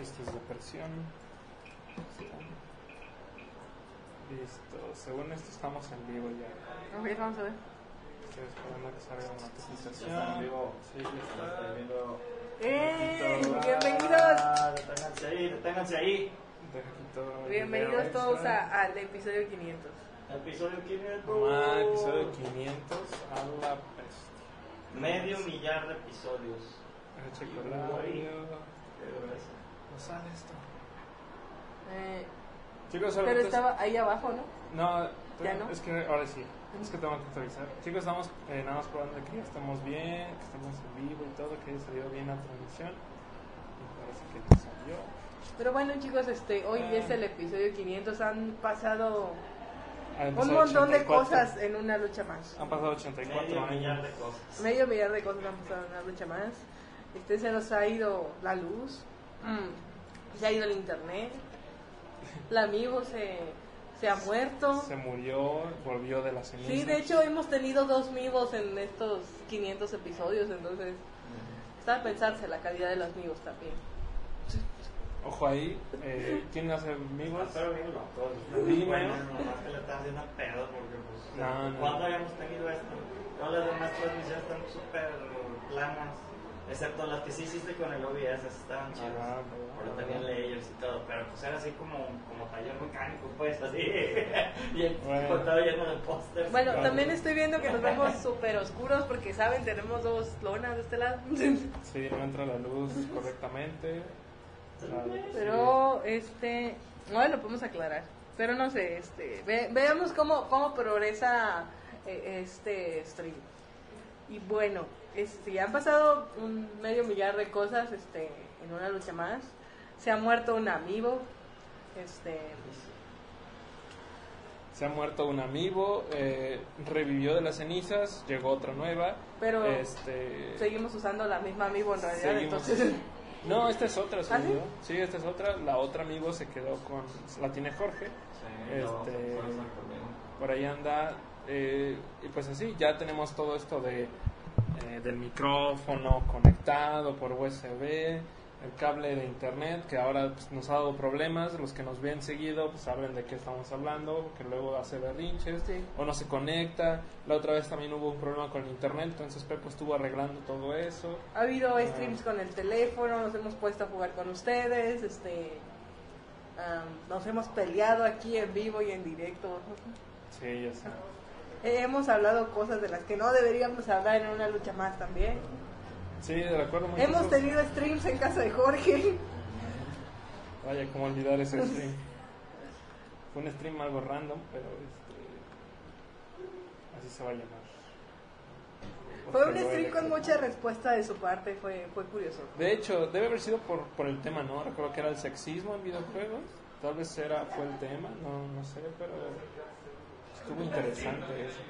chistes de presión. Listo, según esto estamos en vivo ya. Ok, vamos a ver. Estoy esperando que salga una está en vivo. Sí, ya está. Viendo. ¡Eh! Bienvenidos. Ah, deténganse ahí, deténganse ahí. Bienvenidos todos a- al episodio 500. Episodio 500. Mamá, episodio 500 a la peste. Medio millar de episodios. Deja checo el No sale esto. Eh, Chicos, pero ahorita- estaba ahí abajo, ¿no? No, ¿Ya no? es que ahora sí. Es que tengo que actualizar. Chicos, estamos eh, nada más probando que ya estamos bien, que estamos en vivo y todo, que haya salido bien la transmisión. Y parece que ya salió. Pero bueno, chicos, este, hoy Ah. es el episodio 500. Han pasado un montón de 84. cosas en una lucha más. Han pasado 84 Medio millar años. de cosas. Medio millar de cosas han pasado en una lucha más. Este, se nos ha ido la luz. Se ha ido el internet. La amigo se, se ha muerto. Se murió, volvió de la ceniza. Sí, de hecho hemos tenido dos mivos en estos 500 episodios, entonces está a pensarse la calidad de los mivos también. Ojo ahí, eh, ¿quién hace amigos? Pero bien locos. Dime. Bueno, nomás que le están haciendo pedo porque pues. No, no. ¿Cuándo habíamos tenido esto? Todas las demás transmisiones están súper planas. Excepto las que sí hiciste con el OBS, esas estaban chidas. Ajá, Porque ajá. tenían layers y todo, pero pues era así como, como taller mecánico, pues, así. y el Bueno. contado lleno de pósters. Bueno, Claro. también estoy viendo que nos vemos súper oscuros porque, ¿saben? Tenemos dos lonas de este lado. Sí, no entra la luz correctamente. Pero, este, no lo podemos aclarar. Pero no sé, este, ve- veamos cómo, cómo progresa eh, este stream. Y bueno, este, ya han pasado un medio millar de cosas este, en una lucha más. Se ha muerto un amigo. Este, Se ha muerto un amigo, eh, revivió de las cenizas, llegó otra nueva. pero este, seguimos usando la misma amigo en realidad. Seguimos. Entonces, No, esta es otra, ¿Ah, sí? Sí, esta es otra. La otra amigo se quedó con. La tiene Jorge. Sí, Este, no. Por ahí anda. eh, y pues así, ya tenemos todo esto de eh, del micrófono conectado por USB. El cable de internet que ahora pues, nos ha dado problemas. Los que nos ven seguido pues saben de qué estamos hablando. Que luego hace berrinches Sí. o no se conecta. La otra vez también hubo un problema con el internet. Entonces Pepo estuvo arreglando todo eso. ha habido streams con el teléfono, nos hemos puesto a jugar con ustedes, este, nos hemos peleado aquí en vivo y en directo. Sí, ya sé. Hemos hablado cosas de las que no deberíamos hablar en una lucha más también. Sí, de acuerdo. Hemos cosas. tenido streams en casa de Jorge. Vaya, cómo olvidar ese stream. Fue un stream algo random, pero este, así se va a llamar. Fue un stream con mucha respuesta de su parte, fue, fue curioso. De hecho, debe haber sido por, por el tema, ¿no? Recuerdo que era el sexismo en videojuegos. Tal vez era, fue el tema, no, no sé, pero estuvo interesante eso.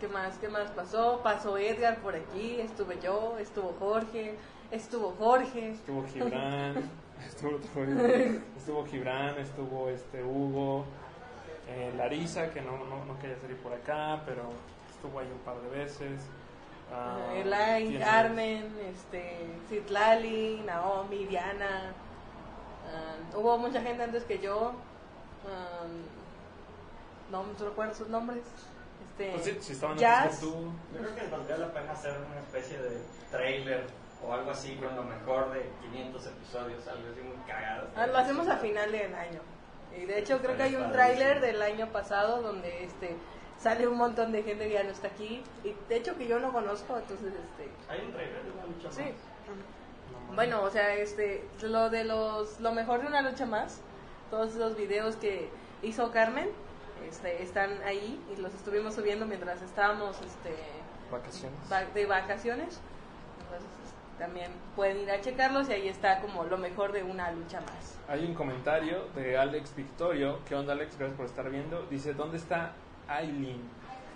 ¿Qué más? ¿Qué más pasó? Pasó Edgar por aquí, estuve yo, estuvo Jorge, estuvo Jorge. Estuvo Gibran, estuvo, estuvo Gibran, estuvo este Hugo, eh, Larisa, que no, no, no quería salir por acá, pero estuvo ahí un par de veces. Ah, Eh, Elaine, ¿quién Carmen, este, Citlali, Naomi, Diana. ah, hubo mucha gente antes que yo. ah, no me recuerdo sus nombres. Este, Pues sí, si estaban Jazz. antes que tú. Yo creo que valdría la pena hacer una especie de trailer o algo así con lo mejor de 500 episodios, algo así muy cagado. Ah, lo hacemos a final del año. Y de hecho creo que hay un tráiler del año pasado donde este sale un montón de gente que ya no está aquí. Y de hecho que yo no conozco, entonces este Hay un trailer de una lucha sí. más. Bueno, o sea, este lo de los lo mejor de una lucha más, todos los videos que hizo Carmen este, están ahí y los estuvimos subiendo mientras estábamos este Vacaciones. va- de vacaciones. Entonces también pueden ir a checarlos y ahí está como lo mejor de una lucha más. Hay un comentario de Alex Victorio. ¿Qué onda, Alex? Gracias por estar viendo. Dice: ¿Dónde está Aileen?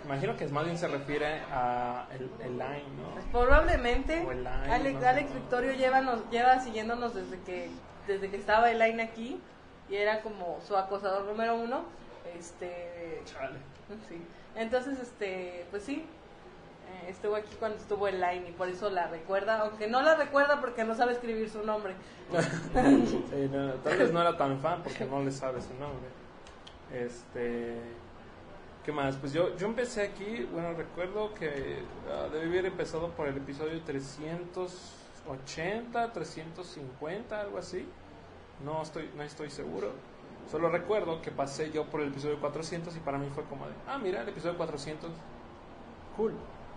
Imagino que más bien se refiere a el, el line, Pues ¿no? probablemente O el Alex, Line, no Alex. Victorio lleva, nos, lleva siguiéndonos desde que desde que estaba Elaine aquí y era como su acosador número uno. Este, Chale. sí. Entonces, este, pues sí, Eh, estuvo aquí cuando estuvo en line y por eso la recuerda, aunque no la recuerda porque no sabe escribir su nombre. Sí, no, tal vez no era tan fan porque no le sabe su nombre. Este. ¿Qué más? Pues yo, yo empecé aquí, bueno, recuerdo que ah, debí haber empezado por el episodio 380, 350, algo así. No estoy, no estoy seguro. Solo recuerdo que pasé yo por el episodio 400 y para mí fue como de, ah, mira, el episodio 400. Cool.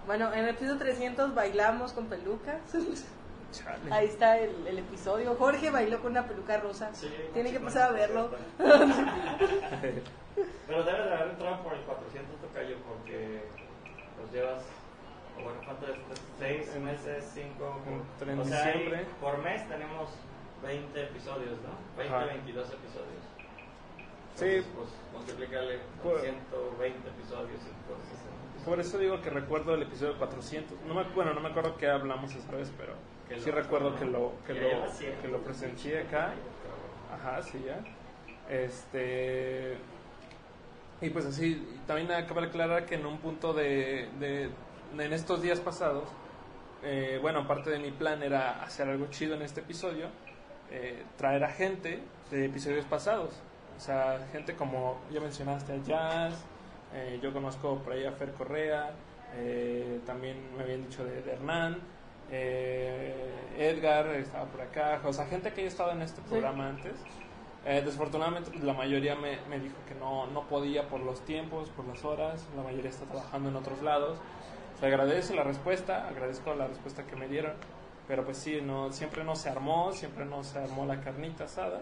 Bueno, en el episodio 300 bailamos con pelucas. Chale. Ahí está el, el episodio. Jorge bailó con una peluca rosa. Sí, Tiene que pasar a verlo. Pero debes de haber entrado por el 400 tocayo porque los llevas, o bueno, ¿cuánto es? ¿Seis En- meses? ¿Cinco? o sea, por mes tenemos 20 episodios, ¿no? 20, Ajá. 22 episodios. Sí. Pues multiplícale Por- 120 episodios y pues, Por eso digo que recuerdo el episodio 400. No me, bueno, no me acuerdo qué hablamos esa vez, pero Que sí lo- recuerdo que lo, que lo, que lo presencié acá. Ajá, sí, ya. Este. Y pues así, también acaba de aclarar que en un punto de. de- de- en estos días pasados, eh, bueno, parte de mi plan era hacer algo chido en este episodio, eh, traer a gente de episodios pasados. O sea, gente como ya mencionaste a Jazz, eh, yo conozco por ahí a Fer Correa, eh, también me habían dicho de, de Hernán, eh, Edgar estaba por acá, o sea, gente que haya estado en este programa antes. Eh, desafortunadamente la mayoría me, me dijo que no, no podía por los tiempos, por las horas, la mayoría está trabajando en otros lados. Se agradece la respuesta, agradezco la respuesta que me dieron, pero pues sí, no, siempre no se armó, siempre no se armó la carnita asada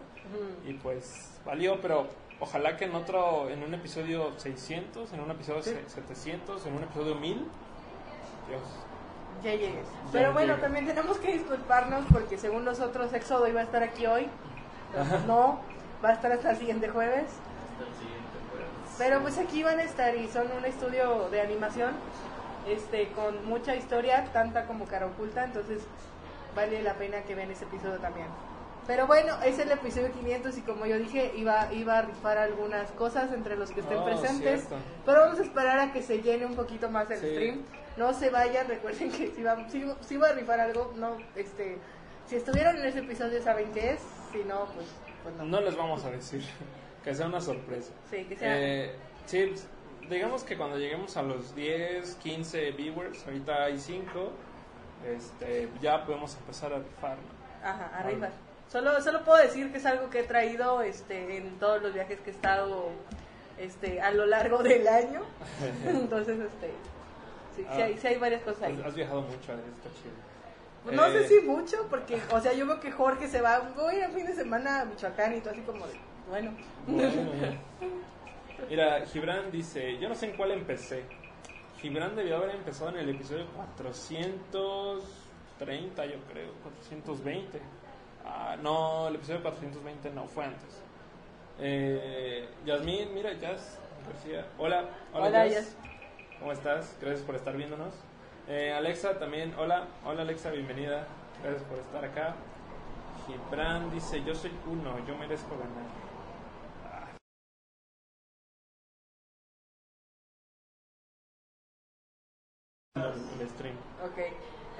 y pues valió, pero ojalá que en otro, en un episodio 600, en un episodio Sí. se- 700, en un episodio 1000, Dios. Ya llegues. Ya Pero bueno, llegué. también tenemos que disculparnos porque según nosotros Éxodo iba a estar aquí hoy. Pues no, va a estar hasta el siguiente jueves. Hasta el siguiente jueves. Pero pues aquí van a estar y son un estudio de animación este con mucha historia, tanta como cara oculta, entonces vale la pena que vean ese episodio también. Pero bueno, es el episodio 500 y como yo dije, iba, iba a rifar algunas cosas entre los que estén Oh, presentes. cierto. Pero vamos a esperar a que se llene un poquito más el Sí. stream. No se vayan, recuerden que si va, si, si va a rifar algo, no, este, si estuvieron en ese episodio saben qué es, si no, pues, pues no. No les vamos a decir, que sea una sorpresa. Sí, que sea... Eh, sí, digamos que cuando lleguemos a los 10, 15 viewers, ahorita hay 5, este, ya podemos empezar a rifar. ¿no? Ajá, arriba. Solo, solo puedo decir que es algo que he traído este, en todos los viajes que he estado este, a lo largo del año. Entonces, este, sí, sí Ah. hay, sí hay varias cosas ahí. Has, viajado mucho, eh, está chido. No Eh, sé si mucho, porque, o sea, yo veo que Jorge se va, voy a fin de semana a Michoacán y todo así como de, bueno. Bueno, Mira, Gibran dice, yo no sé en cuál empecé. Gibran debió haber empezado en el episodio 430, yo creo, 420. Ah, no, el episodio 420 no, fue antes. Eh, Yasmín, mira, Jazz García. Hola, hola, Hola, Jazz. Jazz. ¿Cómo estás? Gracias por estar viéndonos. Eh, Alexa también, hola, hola Alexa, bienvenida. Gracias por estar acá. Gibran dice, yo soy uno, yo merezco ganar. Stream. Ok.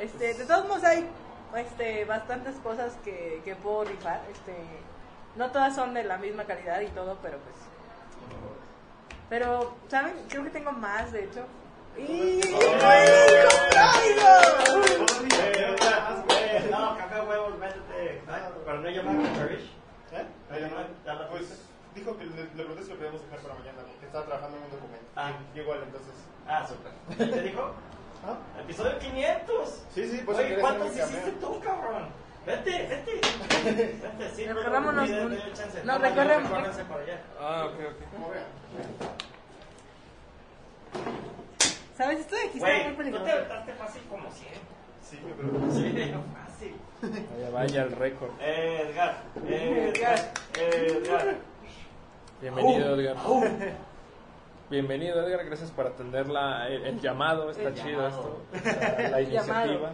Este, de todos modos hay este, bastantes cosas que, que puedo rifar. Este, no todas son de la misma calidad y todo, pero pues... Pero, ¿saben? Creo que tengo más, de hecho. ¡Y Eh, No, café huevos, métete. Para no llamar a Parrish. ¿Eh? La Pues dijo que le, le pregunté si lo podíamos dejar para mañana, porque estaba trabajando en un documento. Ah. Igual, entonces. Ah, súper. ¿Te dijo? ¿Ah? Episodio 500. Sí, sí, pues Oye, ¿cuántos hiciste tú, cabrón? Vete, vete. Vete, sí, Recorrámonos no, más recorremos- para allá. Ah, ok, ok. ¿Sabes? Esto de aquí está muy tú te peligroso. aventaste fácil como siempre. Sí, pero. Sí, fácil. Vaya, vaya el récord. Eh, Edgar. Eh, Edgar. Eh, Edgar. Bienvenido, Edgar. Bienvenido, Edgar. Gracias por atender la, el, el llamado. Está El chido llamado. esto. La, la iniciativa.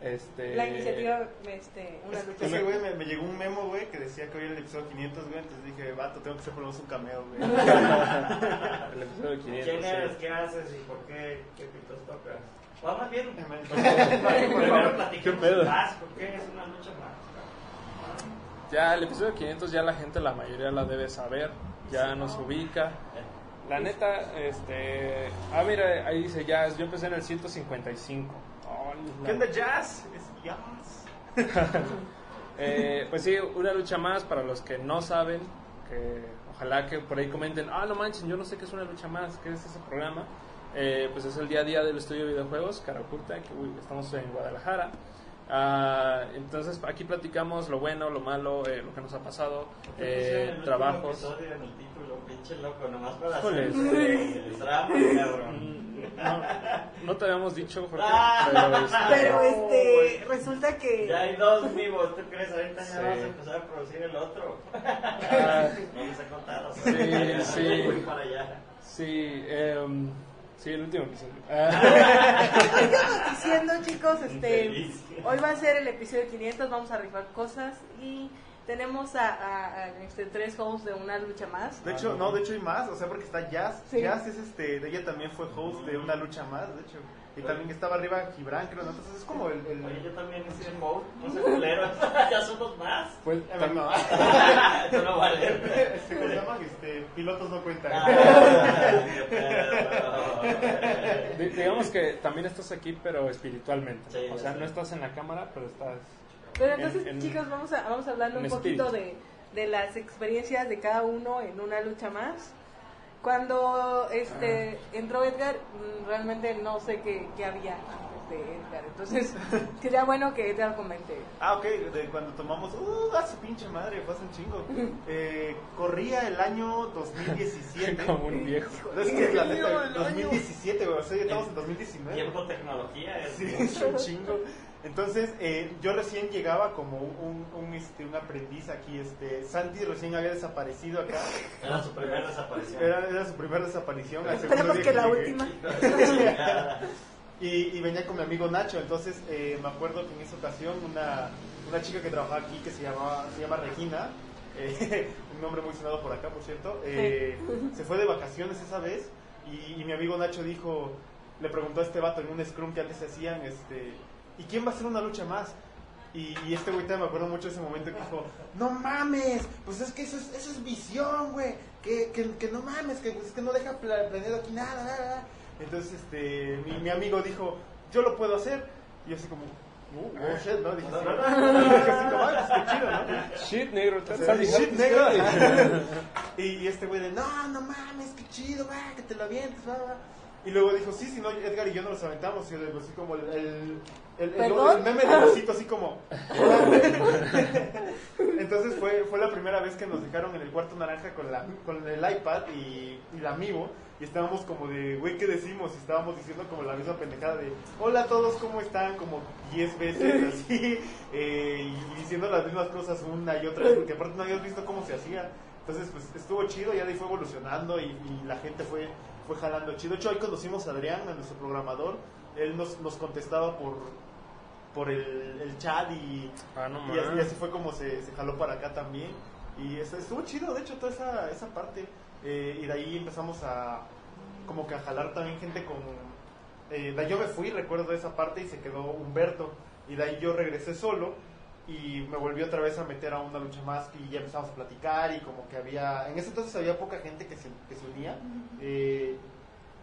Este, La iniciativa, este, una lucha. Ese güey me, me llegó un memo, güey, que decía que hoy era el episodio 500, güey. Entonces dije, vato, tengo que hacer por lo menos un cameo, güey. El episodio 500. ¿Quién sí. eres? ¿Qué haces? ¿Y por qué? ¿Qué pitos tocas? O más bien, primero platiquemos ¿Qué pedo? más, porque es una lucha más. Ya el episodio 500 ya la gente, la mayoría la debe saber, ya nos ubica. La neta, este... Ah, mira, ahí dice Jazz, yo empecé en el 155. Hola. ¿Qué onda, Jazz? Es Jazz. Eh, pues sí, una lucha más para los que no saben, que ojalá que por ahí comenten, ah, no manches, yo no sé qué es una lucha más, qué es ese programa. Eh, pues es el día a día del estudio de videojuegos, cara oculta, que uy, estamos en Guadalajara. Ah, entonces aquí platicamos lo bueno, lo malo, eh, lo que nos ha pasado, ¿Qué pusieron eh, trabajos. Pinche loco, nomás para hacer el drama, cabrón. No, no te habíamos dicho, Jorge, Ah. pero, este, Pero este, resulta que... Ya hay dos vivos, ¿tú crees? Ahorita ya Sí. vamos a empezar a producir el otro. ah, No les he contado. Sí, sí. Voy para allá. sí, em, sí, el último episodio. Ah, Estamos diciendo, chicos, este, Infeliz. hoy va a ser el episodio 500, vamos a rifar cosas y tenemos a, a- a, este, tres hosts de una lucha más. De hecho, no, de hecho hay más, o sea, porque está Jazz. Sí. Jazz es este, de ella también fue host de una lucha más, de hecho. Y también estaba arriba Gibran, creo, ¿no? Entonces es como el... el... Oye, yo también he sido mode, no sé culero. ya somos más. pues, tam- no, Eso no vale. este, ¿cómo se llaman? Este, pilotos no cuentan. Ah, digamos que también estás aquí, pero espiritualmente. Sí, o sea, no estás en la cámara, pero estás. Pero entonces, en- en- chicos, vamos a, vamos a hablar en un poquito espíritu. de, de las experiencias de cada uno en una lucha más. Cuando este entró Edgar, mm, realmente no sé qué, qué había antes de Edgar. Entonces, sería bueno que Edgar comente. Ah, ok, de cuando tomamos, uh, a su pinche madre, fue hace un chingo. Eh, corría el año 2017. Como un viejo. No, es que la neta, el año. 2017, güey, o sea, ya estamos en 2019. Tiempo, tecnología. Es Sí, es un chingo. Entonces, eh, yo recién llegaba como un, un, este, un aprendiz aquí. Este, Santi recién había desaparecido acá. Era su primera desaparición. Era, era su primera desaparición. Esperemos que la llegué. última. Y, y venía con mi amigo Nacho. Entonces, eh, me acuerdo que en esa ocasión una, una chica que trabajaba aquí que se, llamaba, se llama Regina, eh, un nombre muy sonado por acá, por cierto, eh, se fue de vacaciones esa vez. Y, y mi amigo Nacho dijo, le preguntó a este vato en un scrum que antes se hacían, este, ¿y quién va a hacer una lucha más? Y, y este güey también me acuerdo mucho de ese momento que dijo, no mames, pues es que eso es, eso es visión, güey, que, que, que no mames, que, es que no deja pla- planeado aquí nada, nada, nada". Entonces este, mi, mi amigo dijo, yo lo puedo hacer. Y yo así como, uh, oh shit, ¿no? Dije, así como, "Ah, pues, qué chido, ¿no? Shit, negro, shit, negro. y, y este güey de, no, no mames, qué chido, va, que te lo avientes, va, va. Y luego dijo, sí, si no, Edgar y yo nos aventamos. Y yo le digo, así como el, el, el, meme del osito, así como. Entonces fue, fue la primera vez que nos dejaron en el cuarto naranja con, la, con el iPad y, y la Amigo. Y estábamos como de, güey, ¿qué decimos? Y estábamos diciendo como la misma pendejada de, hola a todos, ¿cómo están? Como 10 veces así. eh, y diciendo las mismas cosas una y otra vez, porque aparte no habías visto cómo se hacía. Entonces, pues estuvo chido, ya de ahí fue evolucionando y, y la gente fue, fue jalando chido. De hecho, hoy conocimos a Adrián, a nuestro programador. Él nos, nos contestaba por, por el, el chat y, Ah, no y así, y mames. así fue como se, se jaló para acá también. Y es- estuvo chido, de hecho, toda esa, esa parte. Eh, y de ahí empezamos a como que a jalar también gente con... eh, de ahí yo me fui, recuerdo esa parte, y se quedó Humberto. Y de ahí yo regresé solo y me volví otra vez a meter a una lucha más y ya empezamos a platicar y como que había... En ese entonces había poca gente que se, que se unía. eh,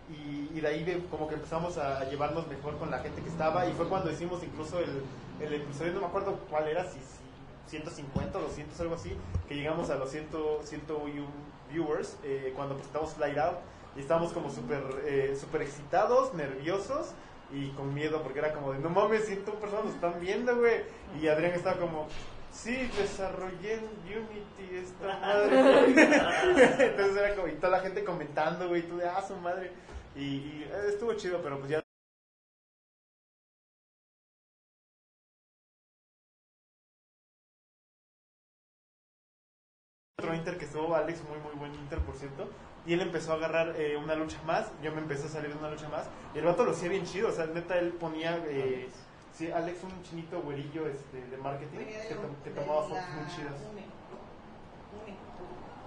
y, de ahí de- como que empezamos a, llevarnos mejor con la gente que estaba y fue cuando hicimos incluso el, el episodio, no me acuerdo cuál era, si, si 150 o 200, algo así, que llegamos a los 100, 101 viewers eh, cuando presentamos Flight Out y estábamos como súper eh, súper excitados, nerviosos y con miedo porque era como de, no mames, 101 personas nos están viendo, güey. Y Adrián estaba como... Sí, desarrollé Unity esta madre. Entonces era como, y toda la gente comentando, güey, tú de, ah, su madre. Y, y, estuvo chido, pero pues ya otro Inter que estuvo Alex, muy muy buen Inter por cierto, y él empezó a agarrar eh, una lucha más, yo me empecé a salir de una lucha más, y el vato lo hacía bien chido, o sea, neta él ponía, eh, sí, Alex un chinito güerillo este, de marketing, que, to- tomaba fotos muy chidas. UNE, UNE,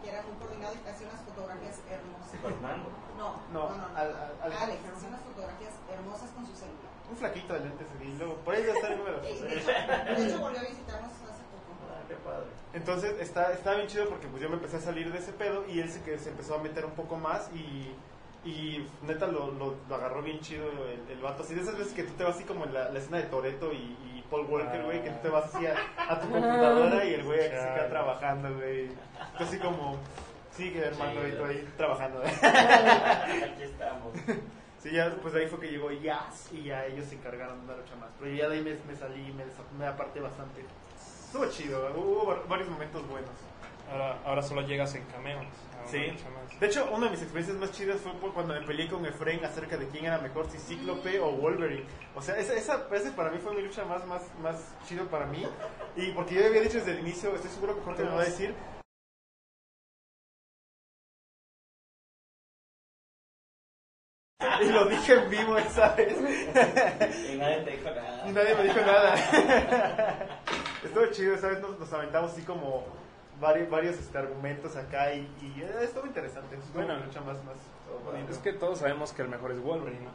que era muy coordinado y que hacía unas fotografías hermosas. Fernando. No, No, no, no. al- al- al- Alex hacía unas fotografías hermosas con su celular. un flaquito de lentes y luego por ahí ya está el número. De hecho, volvió a visitarnos hace poco. Ah, qué padre. Entonces está, está bien chido porque pues yo me empecé a salir de ese pedo y él se, que se empezó a meter un poco más y, y neta lo, lo, lo agarró bien chido el, el vato. Así de esas veces que tú te vas así como en la, la escena de Toreto y, y Paul Walker, güey, que tú te vas así a, a tu computadora y el güey aquí se queda trabajando, güey. Tú así como, sigue hermano, y tú ahí trabajando. Aquí estamos. Sí, ya después de ahí fue que llegó Jazz y ya ellos se encargaron de una lucha más. Pero ya de ahí me, me salí, me, me aparté bastante. Estuvo chido, hubo var- varios momentos buenos. Ahora, ahora solo llegas en cameos. Sí. De hecho, una de mis experiencias más chidas fue por cuando me peleé con Efraín acerca de quién era mejor, si Cíclope o Wolverine. O sea, esa, esa, ese para mí fue mi lucha más, más, más chido para mí. Y porque yo había dicho desde el inicio, estoy seguro que Jorge me va a decir. Y lo dije en vivo esa vez. Y nadie te dijo nada. Y nadie me dijo nada. Estuvo chido, esa vez nos, nos aventamos así como varios, varios este, argumentos acá y, y eh, estuvo interesante. Estuvo Bueno. una lucha más, más bonita. Es que todos sabemos que el mejor es Wolverine, ¿no?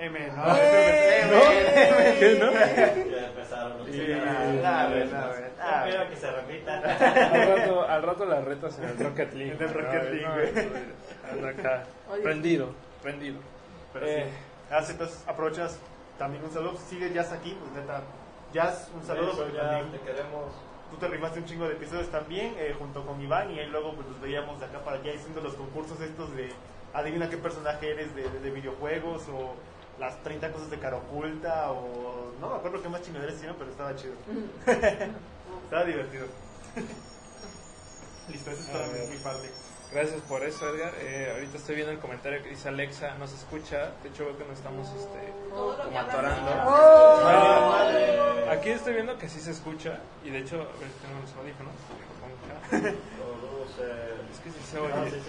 M, no, ¡Eh! M, ¿Qué, no? Ya empezaron Espero que se repita. Al rato, al rato las retas en el Rocket League. En el Rocket No, League, no, güey. ando acá, Oye. prendido, prendido. Pero Eh, sí. Ah, sí, entonces aprovechas también un saludo. Sigue Jazz aquí, pues neta. Jazz, un saludo. También te queremos. Tú te rifaste un chingo de episodios también, eh, junto con Iván, y ahí luego pues los veíamos de acá para allá haciendo los concursos estos de adivina qué personaje eres de, de videojuegos, o las 30 cosas de cara oculta, o no me acuerdo qué más chingaderas hicieron, pero estaba chido. estaba divertido. Listo, eso es A toda mi, ver. mi parte. Gracias por eso, Edgar. Eh, ahorita estoy viendo el comentario que dice Alexa, nos escucha. De hecho, veo que nos estamos este, como atorando. ¡Oh! Ah. Aquí estoy viendo que sí se escucha. Y de hecho, a ver, tengo los audífonos. Eh, Es que sí se ah, oye.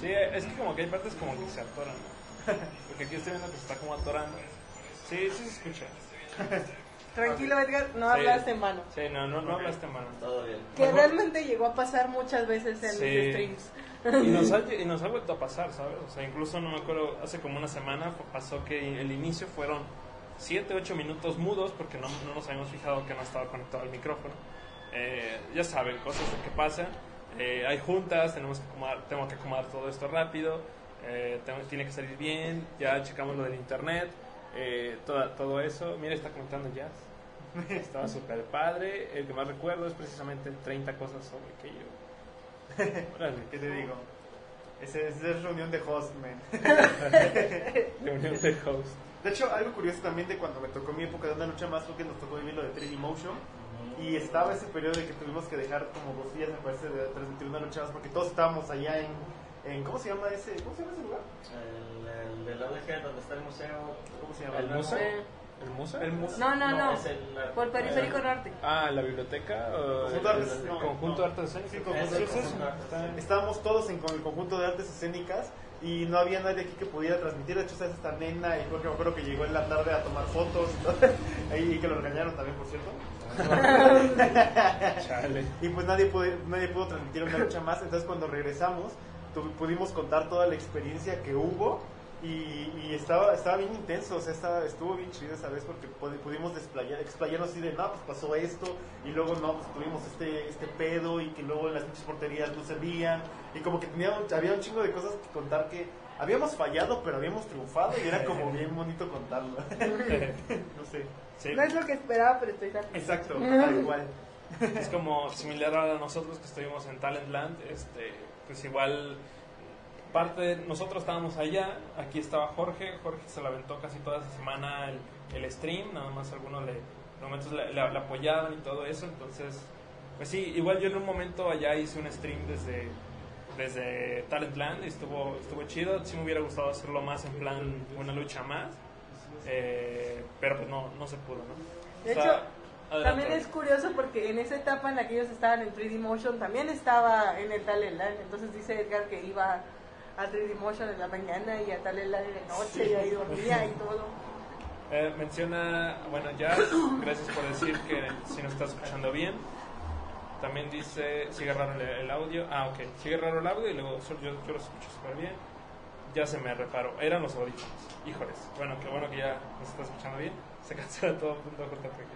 Sí, es que como que hay partes como que se atoran. ¿no? Porque aquí estoy viendo que se está como atorando. Sí, sí se escucha. Tranquilo, Edgar, no Sí. hablaste en mano. Sí, no, no, no hablaste mano. Todo bien. Que Mejor- realmente llegó a pasar muchas veces en Sí. mis streams. Y nos, ha, y nos ha vuelto a pasar, ¿sabes? O sea, incluso no me acuerdo, hace como una semana pasó que el inicio fueron 7, 8 minutos mudos porque no, no nos habíamos fijado que no estaba conectado el micrófono. Eh, ya saben, cosas que pasan. Eh, hay juntas, tenemos que acomodar, tengo que acomodar todo esto rápido. eh, tengo- tiene que salir bien. Ya checamos lo del internet. eh, toda- todo eso. Mira, está comentando Jazz. Estaba súper padre. El que más recuerdo es precisamente el 30 cosas sobre que yo. Órale. ¿Qué te digo? Esa es reunión de host, man. Reunión de host. De hecho, algo curioso también de cuando me tocó mi época de una lucha más fue que nos tocó vivir lo de 3D Motion. Y estaba ese periodo de que tuvimos que dejar como dos días, me parece, de transmitir una lucha más porque todos estábamos allá en, en ¿cómo se llama ese, ¿cómo se llama ese lugar? El, el de la ODG, donde está el museo. ¿Cómo se llama? ¿El museo? Eh, ¿El museo? El museo. No, no, no. es el- Por Periférico Norte. Ah, ¿la biblioteca? O Conjunto de el- artes- el no, conjunto no. de artes escénicas? Sí, conjunto es. Está- Estábamos todos en con el conjunto de artes escénicas y no había nadie aquí que pudiera transmitir. De hecho, ¿sabes? esta nena y porque me acuerdo que llegó en la tarde a tomar fotos y que lo regañaron también, por cierto. Chale. Y pues nadie pudo, nadie pudo transmitir una lucha más. Entonces cuando regresamos tu- pudimos contar toda la experiencia que hubo y, y estaba, estaba bien intenso. O sea, estaba, estuvo bien chido esa vez porque pu- pudimos desplayar, explayarnos así de, no, pues pasó esto y luego no, pues tuvimos este, este pedo y que luego las muchas porterías no servían. Y como que tenía, un- había un chingo de cosas que contar que habíamos fallado pero habíamos triunfado y era como bien bonito contarlo. no sé. Sí, No es lo que esperaba, pero estoy satisfecha. Exacto, tal igual. es como similar a nosotros que estuvimos en Talentland. Este, pues igual, parte de nosotros estábamos allá. Aquí estaba Jorge. Jorge se la aventó casi toda esa semana el, el stream. Nada más algunos le, momentos le, le- le apoyaban y todo eso. Entonces, pues sí, igual yo en un momento allá hice un stream desde desde Talentland y estuvo estuvo chido. Sí me hubiera gustado hacerlo más en plan una lucha más. Eh, pero pues no, no se pudo, ¿no? De hecho, adelante. También es curioso porque en esa etapa en la que ellos estaban en 3D Motion, también estaba en el Talentland. Entonces dice Edgar que iba a 3D Motion en la mañana y a Talentland en la noche y ahí dormía y todo. Eh, menciona, bueno, ya, gracias por decir que si nos estás escuchando bien. También dice, sigue raro el, el audio. Ah, ok, sigue raro el audio y luego yo, yo lo escucho súper bien. ya se me reparó. Eran los audífonos. Híjoles. Bueno, qué bueno que ya nos está escuchando bien. Se cancela todo punto JPG.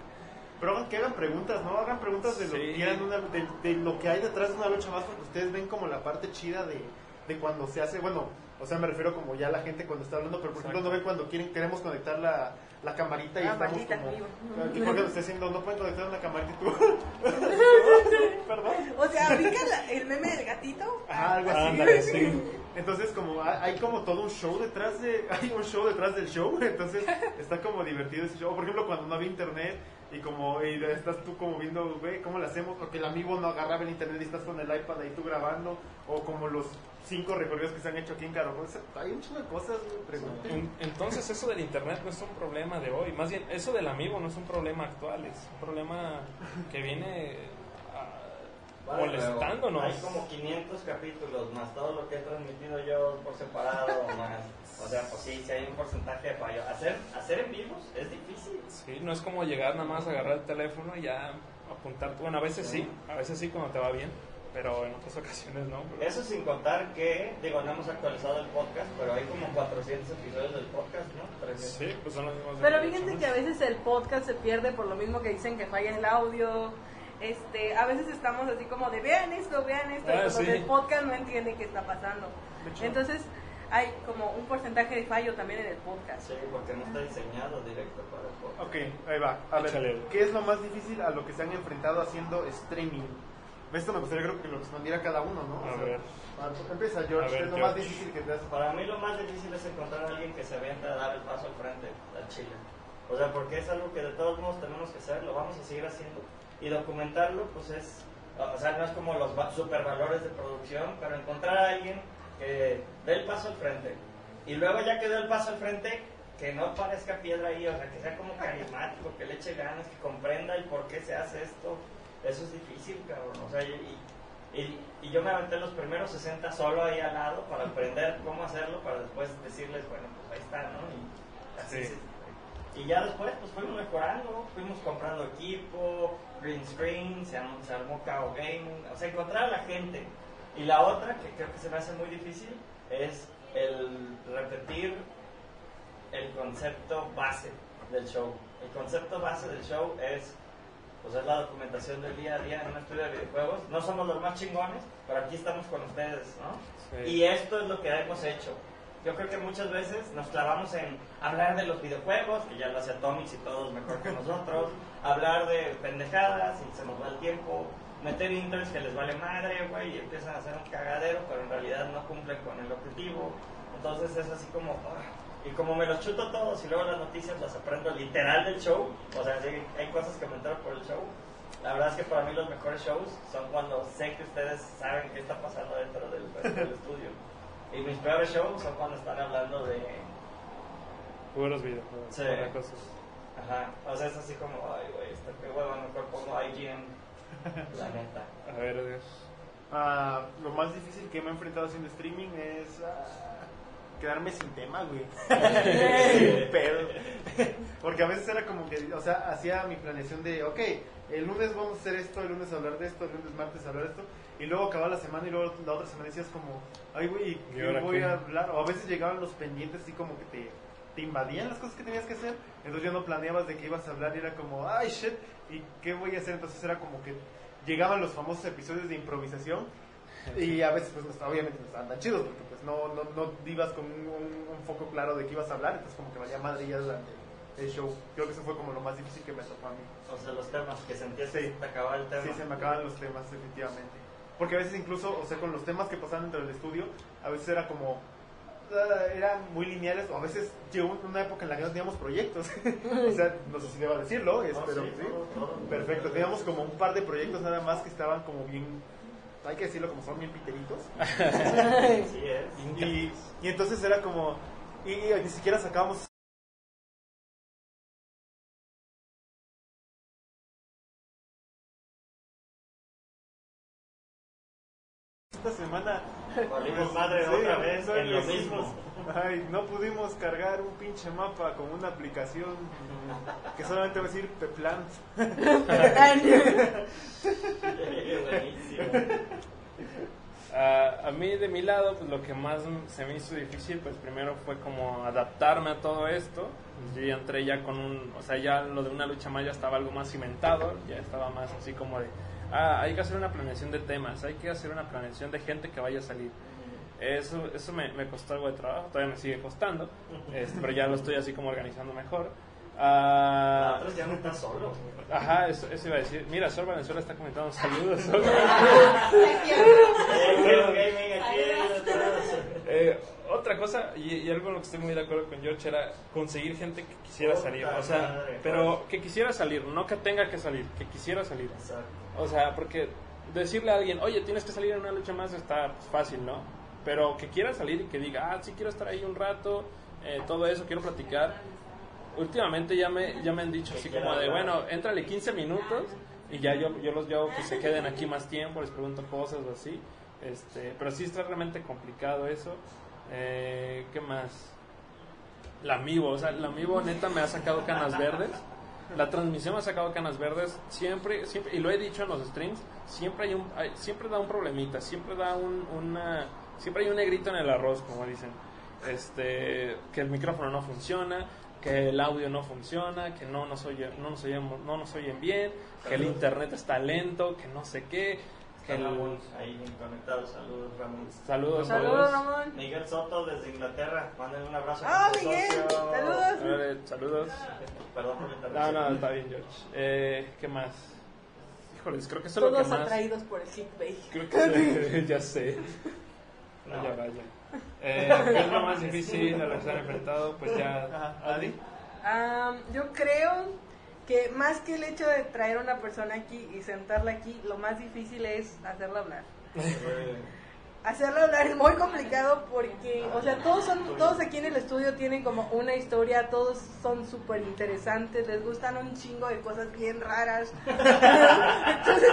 Pero hagan- que hagan preguntas, ¿no? Hagan preguntas de lo, Sí. que quieran, una- de, de lo que hay detrás de una lucha más, porque ustedes ven como la parte chida de, de cuando se hace, bueno, o sea, me refiero como ya la gente cuando está hablando, pero por ejemplo, no ven cuando quieren, queremos conectar la, la camarita y Ah, estamos como... vivo. Aquí Jorge lo está haciendo, no pueden conectar una camarita y tú... Perdón. O sea, ¿ubica la- el meme del gatito? Ajá, algo así. Ándale, sí. Entonces como ha- hay como todo un show detrás de hay un show detrás del show, entonces está como divertido ese show. Por ejemplo, cuando no había internet y como y estás tú como viendo, ve, ¿cómo lo hacemos? O que el amigo no agarraba el internet y estás con el iPad ahí tú grabando o como los cinco recorridos que se han hecho aquí en sea, Hay un chingo de cosas, pregunten. En- Entonces eso del internet no es un problema de hoy, más bien eso del amigo no es un problema actual, es un problema que viene ah, Vale, molestándonos. Hay como 500 capítulos, más todo lo que he transmitido yo por separado, más. O sea, pues sí, sí hay un porcentaje de fallo. Hacer, hacer en vivos es difícil. Sí, no es como llegar nada más a agarrar el teléfono y ya apuntar. Bueno, a veces sí, a veces sí cuando te va bien, pero en otras ocasiones no. pero- Eso sin contar que, digo, no hemos actualizado el podcast, pero hay como 400 episodios del podcast, ¿no? 300. Sí, pues son los mismos. Pero fíjense que a veces el podcast se pierde por lo mismo que dicen que falla el audio. Este, a veces estamos así como de vean esto, vean esto, Ah, sí. del podcast no entienden qué está pasando. Entonces hay como un porcentaje de fallo también en el podcast. Sí, porque no está diseñado directo para el podcast. Ok, ahí va. A ver. ¿qué es lo más difícil a lo que se han enfrentado haciendo streaming? Esto me gustaría creo que lo respondiera cada uno, ¿no? A O sea, ver. Empieza, George. Ver, ¿Qué es lo más difícil que te has Para mí lo más difícil es encontrar a alguien que se avienta a dar el paso al frente, al chile. O sea, porque es algo que de todos modos tenemos que hacer, lo vamos a seguir haciendo. Y documentarlo, pues es, o sea, no es como los va- supervalores de producción, pero encontrar a alguien que dé el paso al frente. Y luego ya que dé el paso al frente, que no parezca piedra ahí, o sea, que sea como carismático, que le eche ganas, que comprenda el por qué se hace esto. Eso es difícil, cabrón. O sea, y, y, y yo me aventé los primeros 60 solo ahí al lado para aprender cómo hacerlo, para después decirles, bueno, pues ahí está, ¿no? Y, así Sí. se- y ya después, pues fuimos mejorando, fuimos comprando equipo, green screen, se armó, se armó Cao Gaming, o sea, encontrar a la gente. Y la otra, que creo que se me hace muy difícil, es el repetir el concepto base del show. El concepto base del show es pues es la documentación del día a día en un estudio de videojuegos. No somos los más chingones, pero aquí estamos con ustedes, ¿no? Sí. Y esto es lo que hemos hecho. Yo creo que muchas veces nos clavamos en hablar de los videojuegos, que ya lo hace Atomics y todos mejor que nosotros, hablar de pendejadas y se nos va el tiempo, meter intros que les vale madre, güey, y empiezan a hacer un cagadero, pero en realidad no cumplen con el objetivo. Entonces es así como... ah, y como me los chuto todos y luego las noticias las aprendo literal del show, o sea, sí, hay cosas que me entero por el show. La verdad es que para mí los mejores shows son cuando sé que ustedes saben qué está pasando dentro del, del estudio. Y mis peores shows son cuando están hablando de... Puros videojuegos. Sí. cosas. Ajá, o sea, es así como, ay, güey, está qué huevo, mejor pongo IGN. La neta. A ver, Dios. Ah, lo más difícil que me he enfrentado haciendo streaming es ah, quedarme sin tema, güey. Sin pedo. Porque a veces era como que, o sea, hacía mi planeación de, ok, el lunes vamos a hacer esto, el lunes hablar de esto, el lunes, martes hablar de esto, y luego acababa la semana y luego la otra semana decías como, ay, güey, ¿Y ¿qué voy qué? a hablar? O a veces llegaban los pendientes así como que te, te invadían las cosas que tenías que hacer, entonces ya no planeabas de qué ibas a hablar y era como, ay, shit, ¿y qué voy a hacer? Entonces era como que llegaban los famosos episodios de improvisación y a veces, pues, está- obviamente no estaban tan chidos porque, pues, no, no, no ibas con un, un- un foco claro de qué ibas a hablar, entonces como que valía madre ya durante el show. Creo que eso fue como lo más difícil que me tocó a mí. O sea, los temas que sentías Sí. que te acababa el tema. Sí, se me acaban los temas, definitivamente. Porque a veces incluso, o sea, con los temas que pasaban dentro del estudio, a veces era como... ah, eran muy lineales, o a veces llegó una época en la que no teníamos proyectos. o sea, no sé si deba decirlo, espero sí, que sí. todo, todo. Perfecto, teníamos como un par de proyectos nada más que estaban como bien, hay que decirlo como son bien piteritos. Sí es. Y, y entonces era como, y, y ni siquiera sacábamos esta semana. Valimos madre Sí, otra vez no en lo mismo. Ay, no pudimos cargar un pinche mapa con una aplicación que solamente va a decir Peplant. Buenísimo. a, a mí de mi lado, pues lo que más se me hizo difícil, pues primero fue como adaptarme a todo esto. Yo ya entré ya con un, o sea, ya lo de una lucha más ya estaba algo más cimentado, ya estaba más así como de, ah, hay que hacer una planeación de temas, hay que hacer una planeación de gente que vaya a salir. Eso, eso me, me costó algo de trabajo, todavía me sigue costando, este, pero ya lo estoy así como organizando mejor. Ah, Nosotros ya no estás solo. Ajá, eso, eso iba a decir. Mira, Sol Valenzuela está comentando saludos. Sol. Eh, Otra cosa, y, y algo en lo que estoy muy de acuerdo con George, era conseguir gente que quisiera salir. O sea, pero que quisiera salir, no que tenga que salir, que quisiera salir. Exacto. O sea, porque decirle a alguien, oye, tienes que salir en una lucha más está fácil, ¿no? Pero que quiera salir y que diga, ah, sí quiero estar ahí un rato, eh, todo eso, quiero platicar. Últimamente ya me, ya me han dicho así como de, bueno, éntrale 15 minutos y ya yo, yo los llevo que se queden aquí más tiempo, les pregunto cosas o así. Este, pero sí está realmente complicado eso. Eh, ¿Qué más? La Amiibo, o sea, la Amiibo neta me ha sacado canas verdes. La transmisión me ha sacado canas verdes siempre, siempre y lo he dicho en los streams, siempre hay un, hay- siempre da un problemita, siempre da un, una, siempre hay un negrito en el arroz, como dicen, este, que el micrófono no funciona, que el audio no funciona, que no nos oye, no nos oyen, no nos oyen bien, que el internet está lento, que no sé qué, el, Estamos ahí conectados. Saludos, Ramón. saludos, Saludos, Ramón. Miguel Soto desde Inglaterra. Mándenle un abrazo. a Ah, nuestro Miguel, socio. saludos. Órale, saludos. Perdón por la No, no, está bien, George. Eh, ¿Qué más? Híjoles, creo que eso es lo que Todos más... atraídos por el clickbait. Creo que ya sé. Vaya, vaya. Eh, ¿Qué es lo más difícil a lo que se han enfrentado? Pues ya... Ajá, Adi. Am, yo creo que más que el hecho de traer a una persona aquí y sentarla aquí, lo más difícil es hacerla hablar. Hacerla hablar es muy complicado porque, o sea, todos son, todos aquí en el estudio tienen como una historia, todos son súper interesantes, les gustan un chingo de cosas bien raras. Entonces,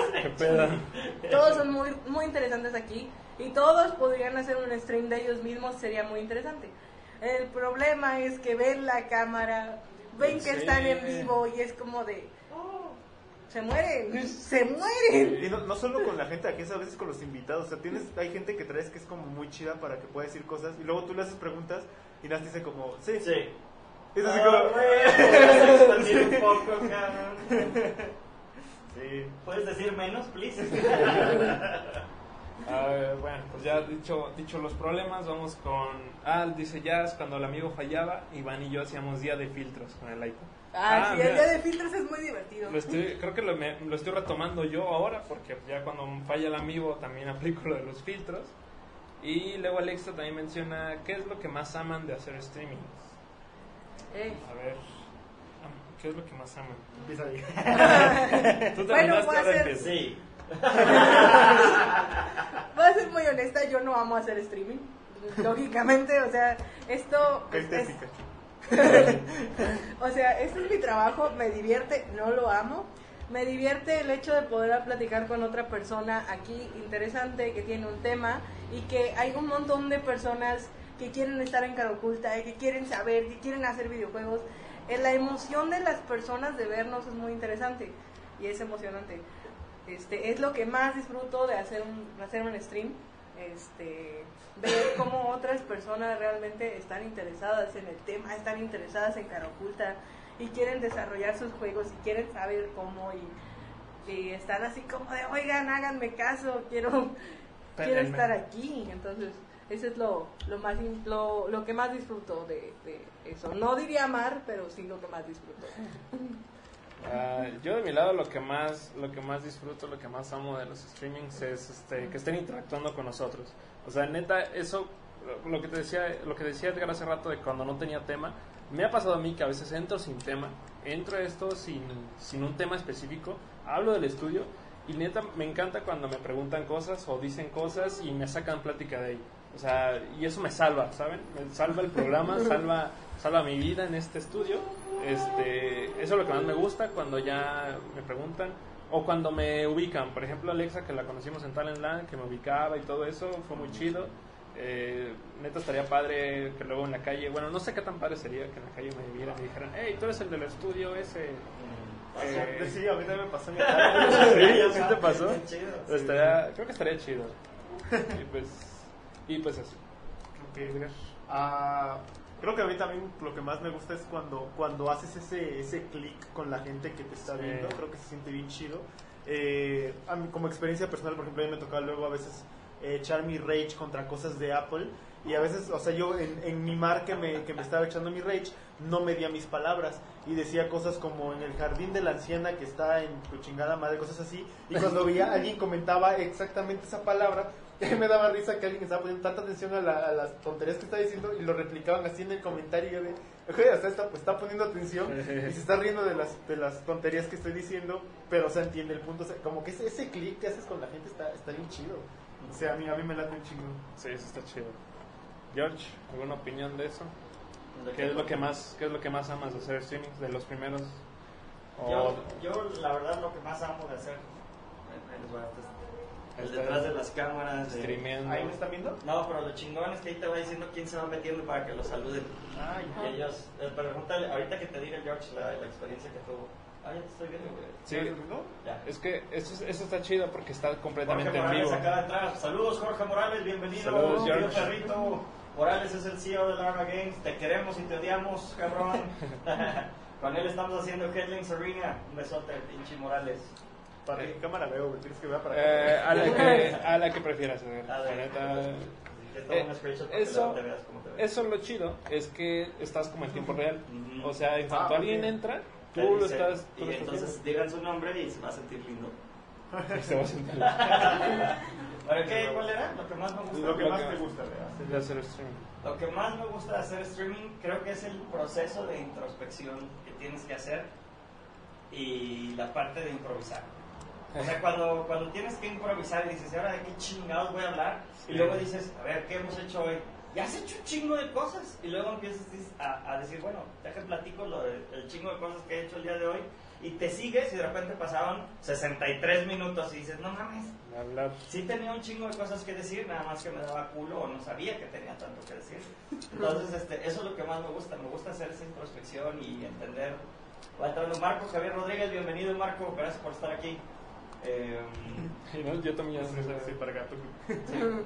todos son muy, muy interesantes aquí y todos podrían hacer un stream de ellos mismos, sería muy interesante. El problema es que ven la cámara, ven que Sí. están en vivo y es como de... "Oh, se mueren, se mueren. Y no, no solo con la gente aquí, es a veces con los invitados. O sea, tienes, hay gente que traes que es como muy chida para que pueda decir cosas. Y luego tú le haces preguntas y Nas dice como, sí. Sí. Es así Ah, como, puedes expandir un poco, cabrón. sí. ¿Puedes decir menos, please? Ah, bueno, pues ya dicho, dicho los problemas, vamos con... Ah, dice Jazz, cuando el amigo fallaba, Iván y yo hacíamos día de filtros con el iPad. Ah, sí, el día de filtros es muy divertido. Lo estoy, creo que lo, me- lo estoy retomando yo ahora, porque ya cuando falla el amigo también aplico lo de los filtros. Y luego Alexa también menciona, ¿qué es lo que más aman de hacer streaming? Eh, A ver, ¿qué es lo que más aman? Empieza ahí. Tú Bueno, terminaste, voy a hacer-. Sí. Voy a ser muy honesta, yo no amo hacer streaming. Lógicamente, o sea, esto ¿Qué es-? O sea, este es mi trabajo, me divierte, no lo amo. Me divierte el hecho de poder platicar con otra persona aquí interesante que tiene un tema y que hay un montón de personas que quieren estar en cara oculta, que quieren saber, que quieren hacer videojuegos. Eh, La emoción de las personas de vernos es muy interesante y es emocionante. Este, es lo que más disfruto de hacer un, hacer un stream. Este, ver cómo otras personas realmente están interesadas en el tema, están interesadas en cara oculta y quieren desarrollar sus juegos y quieren saber cómo y, y están así como de, oigan, háganme caso, quiero, quiero estar aquí. Entonces, eso es lo, lo, más, lo, lo que más disfruto de, de eso. No diría amar, pero sí lo que más disfruto. Ah, yo de mi lado lo que más lo que más disfruto, lo que más amo de los streamings es este, que estén interactuando con nosotros. O sea, neta, eso lo- lo que te decía, lo que decía Edgar hace rato de cuando no tenía tema, me ha pasado a mí que a veces entro sin tema, entro a esto sin, sin un tema específico, hablo del estudio y neta me encanta cuando me preguntan cosas o dicen cosas y me sacan plática de ahí. O sea, y eso me salva, ¿saben? Me salva el programa, salva, salva mi vida en este estudio. Este, eso es lo que más me gusta cuando ya me preguntan o cuando me ubican. Por ejemplo, Alexa, que la conocimos en Talentland, que me ubicaba y todo eso, fue muy chido. Eh, neta estaría padre que luego en la calle, bueno, no sé qué tan padre sería que en la calle me vieran y dijeran, hey, tú eres el del estudio ese. Eh, Sí, a mí también me pasó en mi ¿Sí? ¿Sí te pasó? Estaría- creo que estaría chido. y pues, y pues eso. Ok. Ah, creo que a mí también lo que más me gusta es cuando, cuando haces ese, ese clic con la gente que te está Sí. viendo. Creo que se siente bien chido. Eh, a mí, como experiencia personal, por ejemplo, a mí me tocaba luego a veces eh, echar mi rage contra cosas de Apple. Y a veces, o sea, yo en, en mi mar que me, que me estaba echando mi rage, no medía mis palabras. Y decía cosas como en el jardín de la anciana que está en tu chingada madre, cosas así. Y cuando veía alguien comentaba exactamente esa palabra, me daba risa que alguien estaba poniendo tanta atención a, la- a las tonterías que estaba diciendo y lo replicaban así en el comentario. Y yo de, oye, o sea, está, pues, está poniendo atención y se está riendo de las, de las tonterías que estoy diciendo, pero, o sea, entiende el punto. O sea, como que ese, ese clic que haces con la gente está, está bien chido. O sea, a mí, a mí me late un chingo. Sí, eso está chido. George, ¿alguna opinión de eso? ¿De ¿Qué es lo que más, qué es lo que más amas de hacer streaming? ¿De los primeros? O- Yo, yo, la verdad, lo que más amo de hacer. ahí les va, este, el Está detrás de las cámaras. de- streameando. ¿Ahí me están viendo? No, pero lo chingón es que ahí te va diciendo quién se va metiendo para que lo saluden. Ay, Y ellos, eh, pregúntale, ahorita que te diga George la, la experiencia que tuvo. Ah, ya te estoy viendo, güey. Sí, ¿no? Ya. es que eso, eso está chido porque está completamente Jorge en Morales vivo. Saludos, Jorge Morales, bienvenido. Saludos, tío George. Perrito. Morales es el CEO de Larva Games. Te queremos y te odiamos, cabrón. Con él estamos haciendo Headlings Arena. Un besote, pinche Morales. ¿Para qué cámara veo? güey? Tienes que ver para Eh, a, la que, a la que prefieras. a ver, A ver, eh, screenshot para que eso- luego te veas cómo te ves. Eso lo chido es que estás como en tiempo real. O sea, en cuanto Ah, alguien ok. entra, tú lo estás. tú Y lo estás entonces digan su nombre y se va a sentir lindo. Se va a sentir. ¿Para qué? ¿Cuál era? Lo que más me gusta. Lo que lo más que- te gusta de hacer streaming. Lo que más me gusta de hacer streaming creo que es el proceso de introspección que tienes que hacer y la parte de improvisar. O sea, cuando, cuando tienes que improvisar y dices, ¿y ahora de qué chingados voy a hablar? Y Sí. luego dices, a ver, ¿qué hemos hecho hoy? Y has hecho un chingo de cosas. Y luego empiezas a, a decir, bueno, déjame platico lo de- el chingo de cosas que he hecho el día de hoy. Y te sigues y de repente pasaron 63 minutos y dices, no mames, Hablar. Sí tenía un chingo de cosas que decir, nada más que me daba culo o no sabía que tenía tanto que decir. Entonces, este, eso es lo que más me gusta. Me gusta hacer esa introspección y entender. Va entrando Marco Javier Rodríguez, bienvenido Marco, gracias por estar aquí. Eh, Y no, Yo también ya sé. sí, para acá. sí,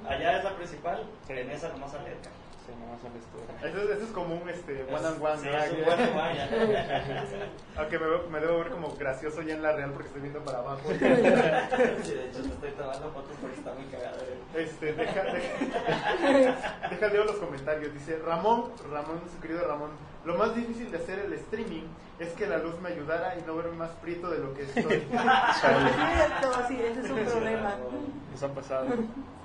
allá es la principal, en esa nomás sale acá. Sí, nomás sales tú. Eso, es- eso es como un este, one on one. Sí, ¿verdad? es un bueno, vaya. Aunque me, me debo ver como gracioso ya en la real porque estoy viendo para abajo. Sí, de hecho, te estoy tomando fotos porque está muy cagada. eh. Este, deja, deja, deja leo los comentarios. Dice Ramón, Ramón, su querido Ramón, lo más difícil de hacer el streaming es que la luz me ayudara y no verme más prieto de lo que estoy. Cierto, sí, ese es un problema. Nos ha pasado.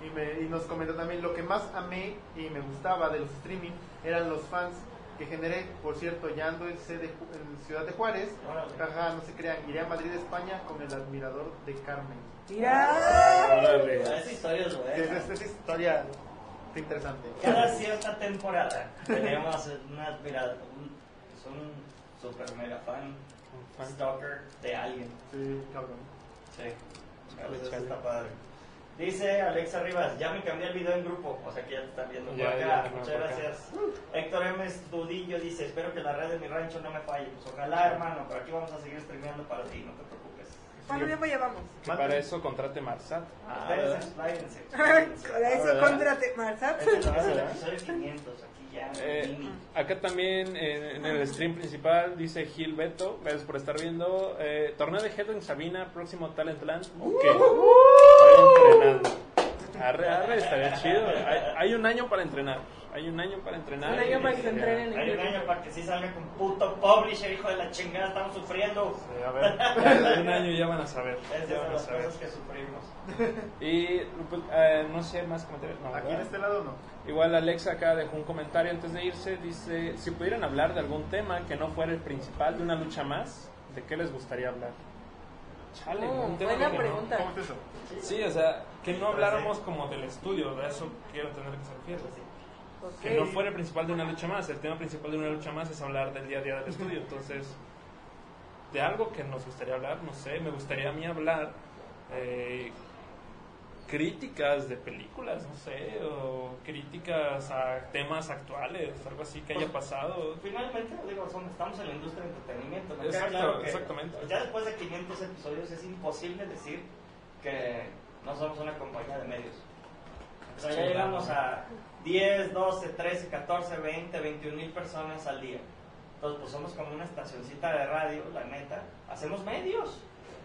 Y, me, y nos comentó también lo que más amé y me gustaba de los streaming eran los fans que generé. Por cierto, ya ando en, en Ciudad de Juárez. Ajá, no se crean, iré a Madrid, España con el admirador de Carmen. Mira. Esa historia es buena. es, es historia está interesante. Cada cierta temporada tenemos un admirador, un, es un super mega fan, Un fan. stalker de alguien. Sí, cabrón. Sí, está padre. Dice Alexa Rivas, ya me cambié el video en grupo, o sea que ya te están viendo por Ya, acá. ya, Muchas por acá. gracias. Héctor M. Estudillo dice, espero que la red de mi rancho no me falle. Pues ojalá, hermano, pero aquí vamos a seguir streameando para ti, no te preocupes. ¿Cuánto tiempo llevamos? Que para eso contrate Marsat. Ah, ¿verdad? expláyense, Con expláyense. eso, contrate, Marsat. Es el ¿verdad? episodio 500, aquí ya. Eh, acá también eh, en el stream principal dice Gil Beto, gracias por estar viendo. Eh, torneo de Head en Sabina, próximo Talentland. Ok. Estoy entrenando. Arre, arre, estaría chido. Hay, hay un año para entrenar. Hay un año para entrenar. Un año y- para que se entrenen. Hay un año para que sí salga con puto publisher, hijo de la chingada, estamos sufriendo. Sí, a ver, en un año ya van a saber. Esas Ya van a saber. que sufrimos. Y pues, eh, no sé más comentarios. No, Aquí en este lado no. Igual Alexa acá dejó un comentario antes de irse. Dice: Si pudieran hablar de algún tema que no fuera el principal de una lucha más, ¿de qué les gustaría hablar? Chale, Oh, un tema buena que no- pregunta. ¿Cómo es eso? Sí, o sea, que no habláramos como del estudio, de eso quiero entender que se refiere. Que no fuera el principal de una lucha más. El tema principal de una lucha más es hablar del día a día del estudio. Entonces, de algo que nos gustaría hablar, no sé, me gustaría a mí hablar eh, críticas de películas, no sé, o críticas a temas actuales, algo así que haya pasado. Finalmente, digo, son- estamos en la industria del entretenimiento. Queda Exacto, claro que exactamente. Ya después de 500 episodios es imposible decir que no somos una compañía de medios. O sea, ya llegamos a 10, 12, 13, 14, 20, 21 mil personas al día. Entonces, pues somos como una estacioncita de radio, la neta. Hacemos medios.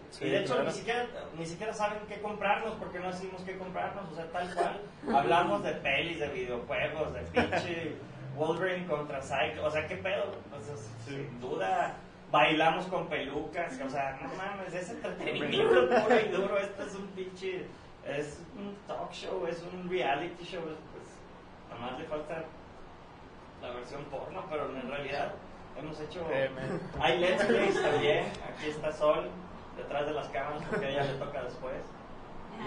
Sí, y de hecho, claro. ni, siquiera, ni siquiera saben qué comprarnos porque no decimos qué comprarnos. O sea, tal cual. Hablamos de pelis, de videojuegos, de pinche Wolverine contra Cycle. O sea, qué pedo. Sea, sin duda. Bailamos con pelucas. O sea, no mames, es entretenimiento puro y duro. Esto es un pinche. Es un talk show, es un reality show. Nada más le falta la versión porno, pero en realidad hemos hecho. Eh, Hay Let's Plays también. Aquí está Sol, detrás de las cámaras, porque a ella le toca después.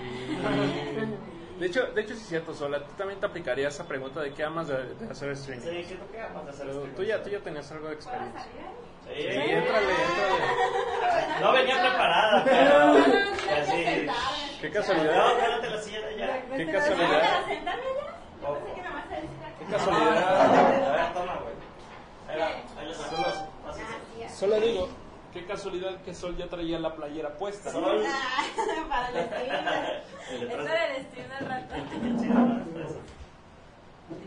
y- de hecho, de hecho sí es cierto, Sola, tú también te aplicarías esa pregunta de qué amas de, de hacer streaming. Sí, ¿qué tú qué amas de hacer streaming? tú ya, tú ya tenías algo de ¿Puedo experiencia. Sí, Sí, éntrale, éntrale. No venía preparada, pero. No, no, no, así. Qué No, casualidad. cálate la silla de allá. Qué ¿No casualidad. Para sentarme allá? Yo pensé que nada más se decía Qué casualidad. A ver, toma, güey. Ahí va, ahí les saco los. Gracias. Solo digo, qué casualidad que Sol ya traía la playera puesta. Para el stream. El Esto detrás del stream del rato.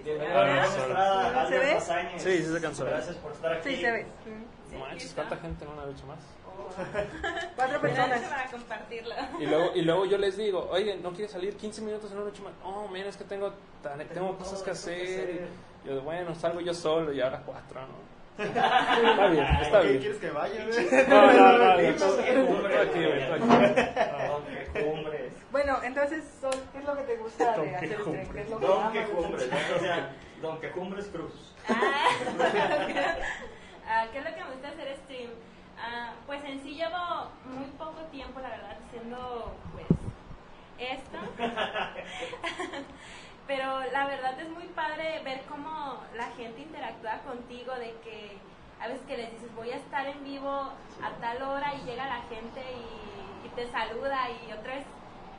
Bienvenido a la Sol. estrada, ¿Se ve? Sí, sí se cansó. Gracias por estar aquí. Sí, se ve. No manches, ¿cuánta gente en una lucha más? Cuatro personas. Para compartirlo. Y luego, y luego yo les digo, oye, ¿no quieres salir 15 minutos en una noche más? Oh, mira, es que tengo, tan- tengo cosas que hacer. Y yo, bueno, salgo yo solo y ahora cuatro, ¿no? Está bien, está ¿Por qué bien. quieres que vaya? No, no, no, Dichos no, que no, cumbres, que. Bueno, entonces, Sol, ¿qué es lo que te gusta Don de hacer stream? Quejumbres. ¿Qué es lo que Don que hacer? ¿no? o sea, Don que cumbres cruz. Ah, ¿Qué es lo que me gusta hacer stream? Ah, pues en sí llevo muy poco tiempo, la verdad, haciendo pues esto. Pero la verdad es muy padre ver cómo la gente interactúa contigo, de que a veces que les dices voy a estar en vivo a tal hora y llega la gente y, y te saluda y otra vez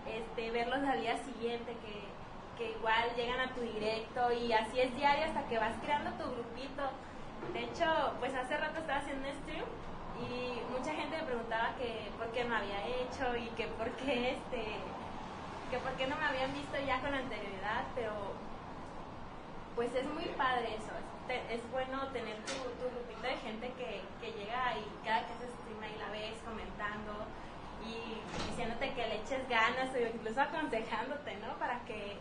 este, verlos al día siguiente que, que igual llegan a tu directo y así es diario hasta que vas creando tu grupito. De hecho, pues hace rato estaba haciendo un stream y mucha gente me preguntaba que por qué no había hecho y que por qué este que por qué no me habían visto ya con anterioridad, pero pues es muy padre eso. Es, bueno tener tu, grupito de gente que, que llega y cada que haces stream ahí la ves comentando y diciéndote que le eches ganas o incluso aconsejándote, ¿no? Para que,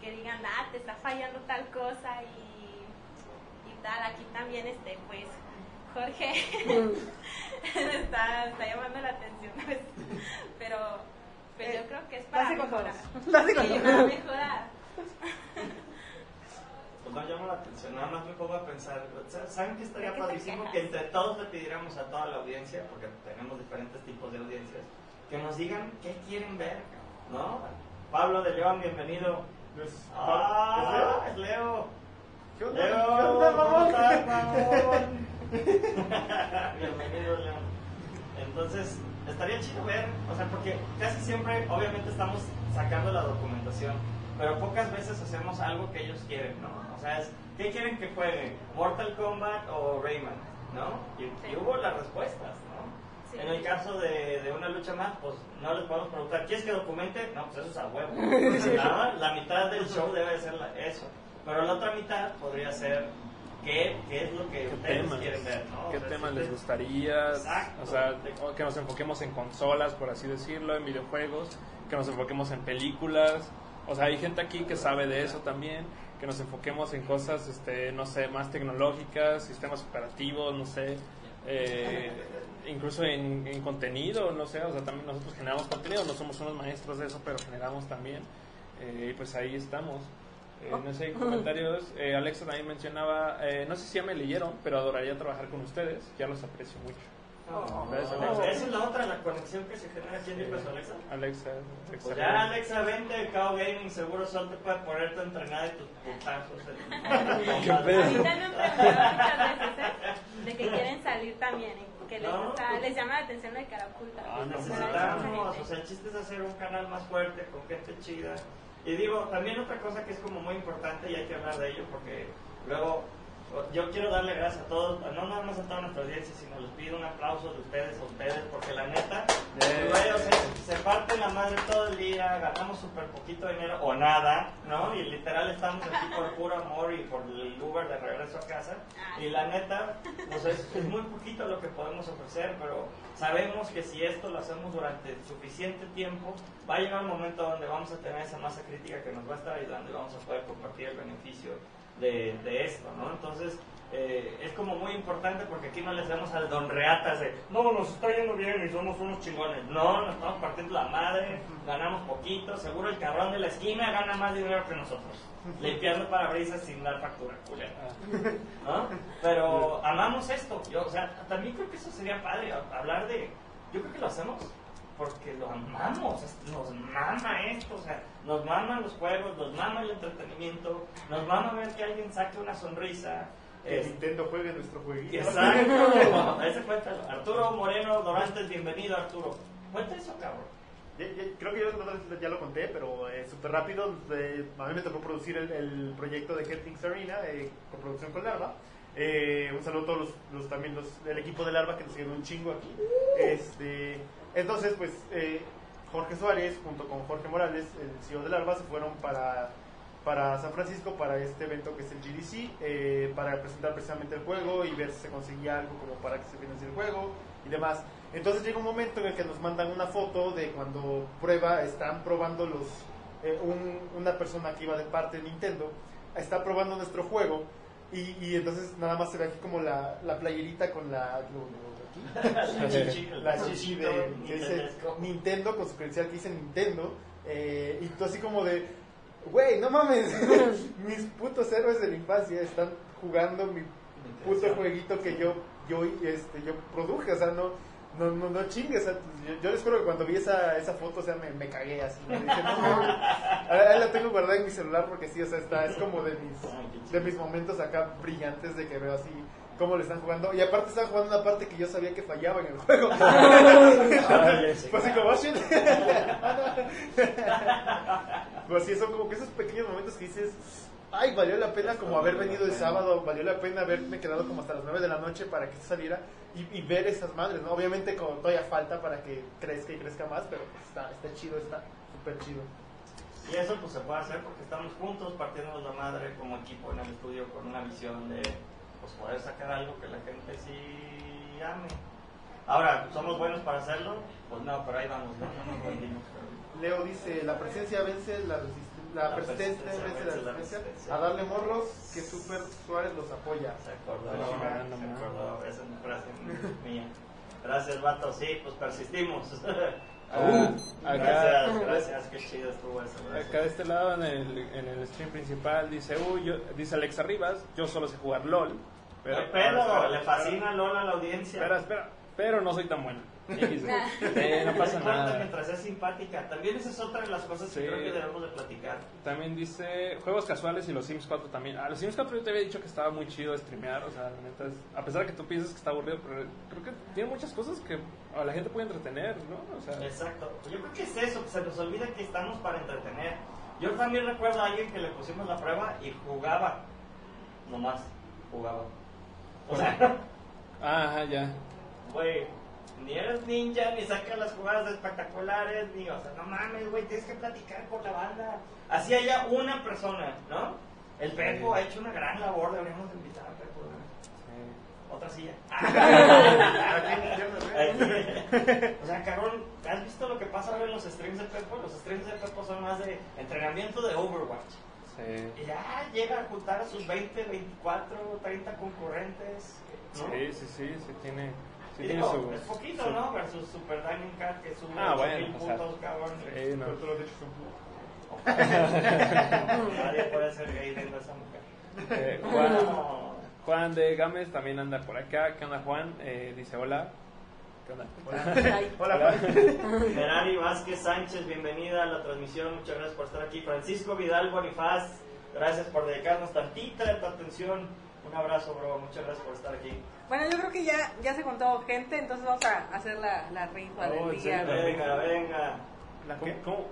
que digan, ah, te está fallando tal cosa y, y tal. Aquí también, este, pues, Jorge está, está llamando la atención, pues, pero, pero yo creo que es para mejorar. Sí, para mejorar. Pues no llama la atención, nada más me pongo a pensar. ¿Saben qué estaría ¿De qué te padrísimo? Que entre todos le pidiéramos a toda la audiencia, porque tenemos diferentes tipos de audiencias, que nos digan qué quieren ver, ¿no? Pablo de León, bienvenido. Pues, Ah, es Leo. ¿Qué onda? Leo, ¿Qué onda, ¿cómo mamón? estás, mamón? Bienvenido, León. Entonces, estaría chido ver, o sea, porque casi siempre, obviamente, estamos sacando la documentación, pero pocas veces hacemos algo que ellos quieren, ¿no? O sea, es, ¿qué quieren que juegue? ¿Mortal Kombat o Rayman? ¿No? Y, y hubo las respuestas, ¿no? Sí. En el caso de, de una lucha más, pues no les podemos preguntar, ¿quieres que documente? No, pues eso es a huevo. ¿no? La mitad del show debe de ser la- eso. Pero la otra mitad podría ser qué, qué es lo que ¿Qué ustedes temas? quieren ver, ¿no? ¿Qué O sea, temas si les gustaría? Exacto. O sea, que nos enfoquemos en consolas, por así decirlo, en videojuegos, que nos enfoquemos en películas. O sea, hay gente aquí que sabe de eso también, que nos enfoquemos en cosas, este, no sé, más tecnológicas, sistemas operativos, no sé, eh, incluso en, en contenido, no sé, o sea, también nosotros generamos contenido, no somos unos maestros de eso, pero generamos también. Eh, y pues ahí estamos. Eh, no sé, comentarios. Eh, Alexa también mencionaba, eh, no sé si ya me leyeron, pero adoraría trabajar con ustedes. Ya los aprecio mucho. Gracias, Oh, Alexa. Esa es la otra, la conexión que se genera. ¿Quién dijo eso, Alexa? Alexa, Pues Alexa. ya, Alexa, vente, Cao Gaming, seguro Sol te puede poner tu entrenada y tus putazos. ¿Qué pedo? A mí también me preguntaron muchas veces ¿eh? de que quieren salir también, y que les, No, gusta- pues- les llama la atención de cara oculta. Ah, no, Pues, Necesitamos, mucha o sea, el chiste es hacer un canal más fuerte, con gente chida. Y digo, también otra cosa que es como muy importante y hay que hablar de ello porque luego yo quiero darle gracias a todos, no nada más a toda nuestra audiencia, sino les pido un aplauso de ustedes a ustedes, porque la neta, Yeah. güey, o sea, se parte la madre todo el día, ganamos súper poquito dinero o nada, ¿no? Y literal estamos aquí por puro amor y por el Uber de regreso a casa. Y la neta, pues es, es muy poquito lo que podemos ofrecer, pero sabemos que si esto lo hacemos durante suficiente tiempo, va a llegar un momento donde vamos a tener esa masa crítica que nos va a estar ayudando y vamos a poder compartir el beneficio de, de esto, ¿no? Entonces, eh, es como muy importante porque aquí no les damos al don reatas de, no, nos está yendo bien y somos unos chingones. No, nos estamos partiendo la madre, ganamos poquito, seguro el cabrón de la esquina gana más dinero que nosotros, limpiando parabrisas sin dar factura, culera. ¿no? Pero amamos esto. Yo, o sea, también creo que eso sería padre, hablar de... Yo creo que lo hacemos porque lo amamos, nos mama esto, o sea, nos maman los juegos, nos mama el entretenimiento, nos mama ver que alguien saque una sonrisa. Que es- Nintendo juegue nuestro jueguito. Exacto, ese cuéntalo. Arturo Moreno Dorantes, bienvenido Arturo. Cuenta eso, cabrón. Creo que yo ya lo conté, pero eh, súper rápido. eh, a mí me tocó producir el, el proyecto de Helpings Arena, eh, con producción con Larva. Eh, un saludo a todos los, los- también los, del equipo de Larva que nos siguieron un chingo aquí. Este, entonces, pues eh, Jorge Suárez junto con Jorge Morales, el CEO de Larva, se fueron para, para San Francisco para este evento que es el GDC, eh, para presentar precisamente el juego y ver si se conseguía algo como para que se financie el juego y demás. Entonces llega un momento en el que nos mandan una foto de cuando prueba, están probando los eh, un- una persona que iba de parte de Nintendo, está probando nuestro juego y, y entonces nada más se ve aquí como la, la playerita con la, lo- aquí, La chichi, la chichi de, que dice. Nintendo con su credencial que dice Nintendo eh, y tú así como de güey no mames mis putos héroes de la infancia están jugando mi puto jueguito que yo yo este yo produje o sea no no, no, no chingues, o sea, yo, yo les juro que cuando vi esa, esa foto, o sea, me, me cagué así. me dije, no, no, ahí ahí la tengo guardada en mi celular porque sí, o sea, está, es como de mis, de mis momentos acá brillantes de que veo así cómo le están jugando. Y aparte están jugando una parte que yo sabía que fallaba en el juego. pues así como, "Oh, shit". pues sí, son como que esos pequeños momentos que dices, ay, valió la pena como haber venido el sábado, valió la pena haberme quedado como hasta las 9 de la noche para que saliera y, y ver esas madres, ¿no? Obviamente como todavía falta para que crezca y crezca más, pero pues, está, está chido, está súper chido. Y eso pues se puede hacer porque estamos juntos, partiéndonos la madre como equipo en el estudio con una visión de pues poder sacar algo que la gente sí ame. Ahora, ¿somos buenos para hacerlo? Pues no, pero ahí vamos, no, no nos rendimos. pero- Leo dice, la presencia vence la resistencia, la, La persistencia persistencia vence la resistencia, resistencia. a darle morros que Super Suárez los apoya. Se acordó, No, no, se no. acordó, esa es una frase mía. Gracias, vato, sí, pues persistimos. Ah, acá, Gracias, gracias, qué chido estuvo eso. gracias. acá de este lado en el, en el stream principal dice, uy, yo, dice Alexa Rivas, yo solo sé jugar LOL. Pero, le fascina Lola a la audiencia. Espera, espera, pero no soy tan bueno. Eh, no pasa importa nada. mientras es simpática. También esa es otra de las cosas que creo que debemos de platicar. También dice juegos casuales y los Sims 4 también. Ah, los Sims 4 yo te había dicho que estaba muy chido streamear, o sea, la neta es, a pesar de que tú piensas que está aburrido, pero creo que tiene muchas cosas que a la gente puede entretener, ¿no? O sea, Exacto. Yo creo que es eso, que se nos olvida que estamos para entretener. Yo también recuerdo a alguien que le pusimos la prueba y jugaba. Nomás, jugaba. O sea, ajá, ya. güey, ni eres ninja, ni sacas las jugadas espectaculares, ni, o sea, no mames, güey, tienes que platicar con la banda. Así haya una persona, ¿no? El Pepo ha hecho una gran labor, deberíamos de invitar a Pepo. ¿no? Otra silla. o sea, cabrón, ¿has visto lo que pasa ahora en los streams de Pepo? Los streams de Pepo son más de entrenamiento de Overwatch. Sí. Y ya llega a juntar a sus 20, 24, 30 concurrentes. ¿no? Sí, sí, sí, sí tiene, sí digo, su... es poquito, su- ¿no? Versus Super Diamond Cat que sube Ah, 8,000 bueno, o sea, puntos, cabrón. Sí, no. Pero tú lo. Nadie puede ser gay a esa mujer. Eh, Juan, No. Juan de Gámez también anda por acá. ¿Qué onda, Juan? Eh, dice hola. ¿Qué onda? Hola, Hola. Juan. Ferrari Vázquez Sánchez, bienvenida a la transmisión, muchas gracias por estar aquí. Francisco Vidal Bonifaz, gracias por dedicarnos tantita de tu atención. Un abrazo, bro, muchas gracias por estar aquí. Bueno, yo creo que ya, ya se contó gente, entonces vamos a hacer la, la rifa Oh, del ¿en día. serio? Venga, venga. ¿La ¿Cómo? qué? cómo?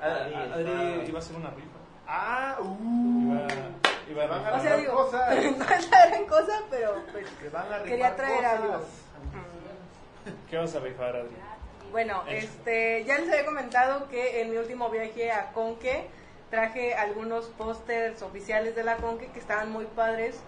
Adri iba a hacer una rifa. Ah, uh. Iba- van a Van a O sea, ganar digo, cosas. no es la gran cosa, pero pues Que van a quería traer algo. ¿Qué vas a rifar, Adri? Bueno, este, ya les había comentado que en mi último viaje a Conque traje algunos pósters oficiales de la Conque que estaban muy padres,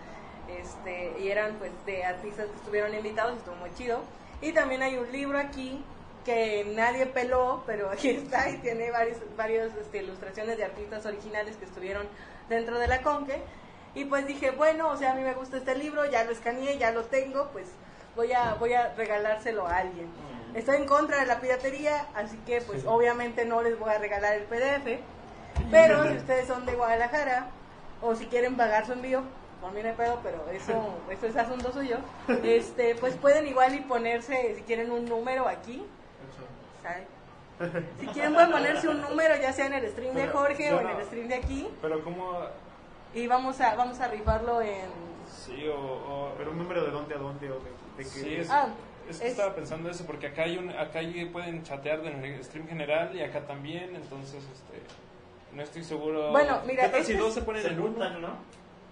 este, y eran pues de artistas que estuvieron invitados, estuvo muy chido. Y también hay un libro aquí que nadie peló, pero aquí está y tiene varios, varios este, ilustraciones de artistas originales que estuvieron dentro de la Conque. Y pues dije, bueno, o sea, a mí me gusta este libro, ya lo escaneé, ya lo tengo, pues voy a, voy a regalárselo a alguien. Estoy en contra de la piratería, así que pues obviamente no les voy a regalar el PDF. Pero si ustedes son de Guadalajara o si quieren pagar su envío, por mí no hay pedo, pero eso, eso es asunto suyo. Este, pues pueden igual y ponerse, si quieren un número aquí. ¿sabe? Si quieren pueden ponerse un número ya sea en el stream de Jorge o en no- el stream de aquí Pero como... y vamos a vamos a rifarlo en Sí, o... o- Pero un número de dónde a dónde o de, de qué. Sí, es, Ah, es que es- estaba pensando eso, porque acá hay un, acá pueden chatear en el stream general y acá también, entonces este no estoy seguro. Bueno, mira, ¿Qué tal este si dos es- se ponen Se en uno? ¿no?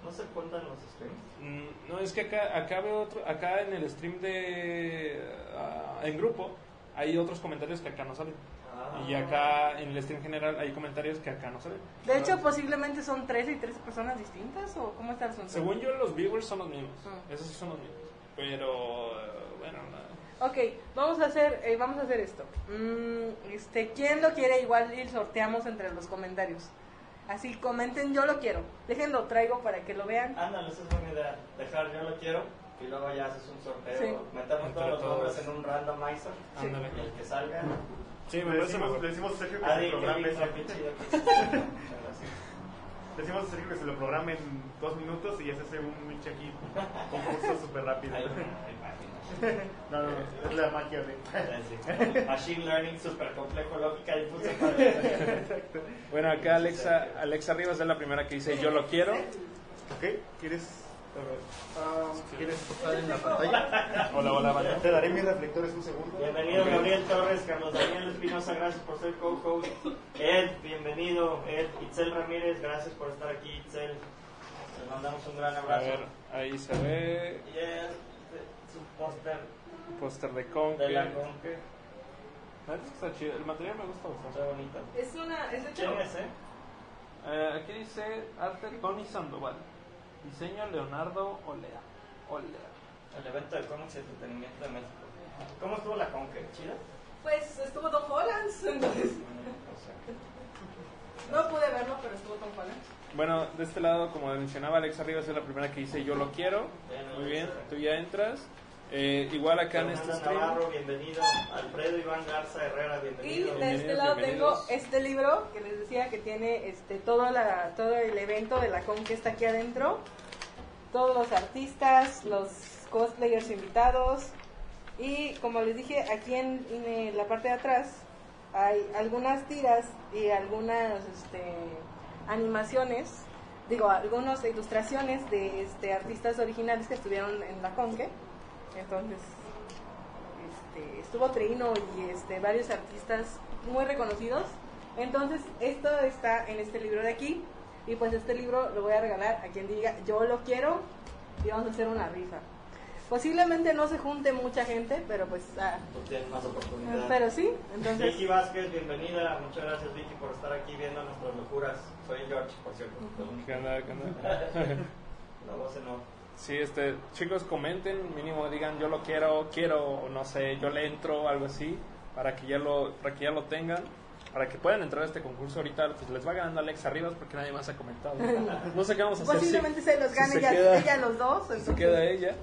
No se juntan los streams. Mm, No, es que acá, acá veo otro, acá en el stream de ah, en grupo hay otros comentarios que acá no salen. Ah. Y acá en el stream general hay comentarios que acá no salen. De hecho, posiblemente son 13 y 13 personas distintas o cómo está el asunto? Según yo, los viewers son los mismos. Ah. Esos sí son los mismos. Pero, bueno, nada. Ok, vamos a hacer, eh, vamos a hacer esto. Mm, este, ¿quién lo quiere? Igual y sorteamos entre los comentarios. Así comenten, yo lo quiero. Déjenlo traigo para que lo vean. Ándale, esa es buena idea. Dejar yo lo quiero y luego ya haces un sorteo. Sí. Metemos Entre todos los nombres en un randomizer. Sí. Ándale. Y el que salga. Sí, me Le decimos, le decimos a Sergio que se programe. Le decimos a Sergio que lo programe en dos minutos y ya se hace un Mitch aquí concurso súper rápido. No, no, no, es la magia de. Machine Learning super complejo, lógica difusa. para- Bueno, acá Alexa, Alexa Rivas es la primera que dice yo lo quiero. ¿Ok? ¿Quieres, ah, ¿quieres tocar en la pantalla? Hola, hola, banda. Te daré mis reflectores un segundo. Bienvenido Gabriel Torres, Carlos Daniel Espinosa, gracias por ser co-host. Ed, bienvenido. Ed, Itzel Ramírez, gracias por estar aquí, Itzel. Les mandamos un gran A abrazo. ver, ahí se ve Y póster póster de Conque. de la Conque. Que está chido. El material me gusta bastante. Está bonito. Es una, es de ¿Quién es, eh? Eh, aquí dice arte Tony Sandoval. Diseño Leonardo Olea. Olea. El evento de cómics y entretenimiento de México. ¿Cómo estuvo la Conque? ¿Chida? Pues estuvo Tom Holland, entonces sea, no pude verlo, pero estuvo Tom Holland. Bueno, de este lado, como mencionaba Alexa Rivas, es la primera que dice yo lo quiero. Muy bien, tú ya entras. Eh, igual acá en este stream. Navarro, bienvenido. Alfredo Iván Garza Herrera, Y bienvenido. de este lado tengo este libro que les decía que tiene este todo la todo el evento de la con que está aquí adentro. Todos los artistas, los cosplayers invitados y como les dije aquí en, en la parte de atrás hay algunas tiras y algunas este, animaciones, digo, algunas ilustraciones de este, artistas originales que estuvieron en la Conque. Entonces, este, estuvo Trino y este, varios artistas muy reconocidos. Entonces, esto está en este libro de aquí. Y pues este libro lo voy a regalar a quien diga yo lo quiero y vamos a hacer una rifa. Posiblemente no se junte mucha gente, pero pues, ah, tienes más oportunidades. pero sí, entonces, Vicky Vázquez, bienvenida. Muchas gracias, Vicky, por estar aquí viendo nuestras locuras. Soy George, por cierto. ¿Qué onda? ¿Qué onda? La voz en off. Sí, este, chicos, comenten, mínimo digan yo lo quiero, quiero, o no sé, yo le entro, algo así, para que ya lo, para que ya lo tengan, para que puedan entrar a este concurso ahorita, pues les va ganando Alex Arribas porque nadie más ha comentado. No sé qué vamos a hacer. posiblemente si- se los si gane queda- ella los dos. si se entonces- queda ella.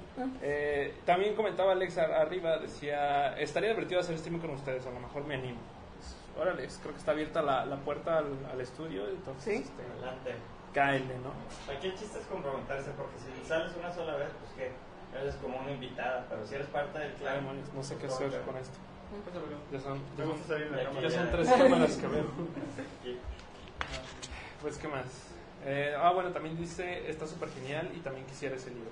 Eh, también comentaba Alex ar- arriba, decía, estaría divertido hacer streaming con ustedes, a lo mejor me animo. Pues, órale, creo que está abierta la, la puerta al, al estudio, entonces, Sí. este, Adelante. Cáele, ¿no? Aquí el chiste es comprometerse, porque si sales una sola vez, pues que eres como una invitada. Pero si eres parte del clan, no sé qué hacer con esto. Ya son, Me ya son, Ya tres cámaras que veo. Pues, ¿qué más? Eh, ah, bueno, también dice, está súper genial y también quisiera ese libro.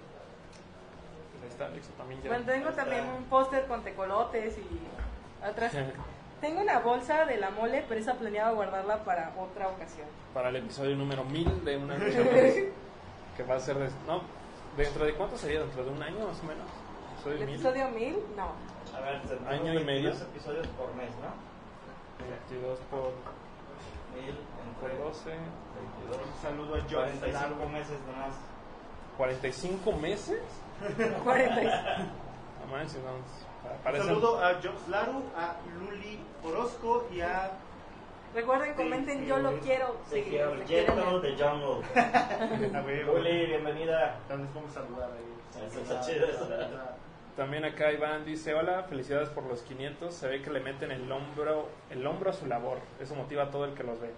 Pues ahí está, Alexa, también ya. Bueno, tengo también un póster con tecolotes y atrás. Tengo una bolsa de la mole, pero esa planeaba guardarla para otra ocasión. Para el episodio número 1000 de una que va a ser, de- no, ¿dentro de cuánto sería? ¿Dentro de un año más o menos? ¿El mil. episodio 1000? No. A ver, Año y medio. 22 episodios por mes, ¿no? 22 por, Mil por entre 12, 22. Un saludo a Josh 45 Largo. meses nomás. 45 meses. 46. No manches, no, pa- Un parecen- saludo a Jobs Laru, a Luli Orozco y a Recuerden, comenten, yo lo quiero. Jeto ver. de Jungle. Luli, bienvenida. También les vamos a saludar ahí. Eso está chido, eso. También acá Iván dice, hola, felicidades por los 500. Se ve que le meten el hombro, el hombro a su labor. Eso motiva a todo el que los ve.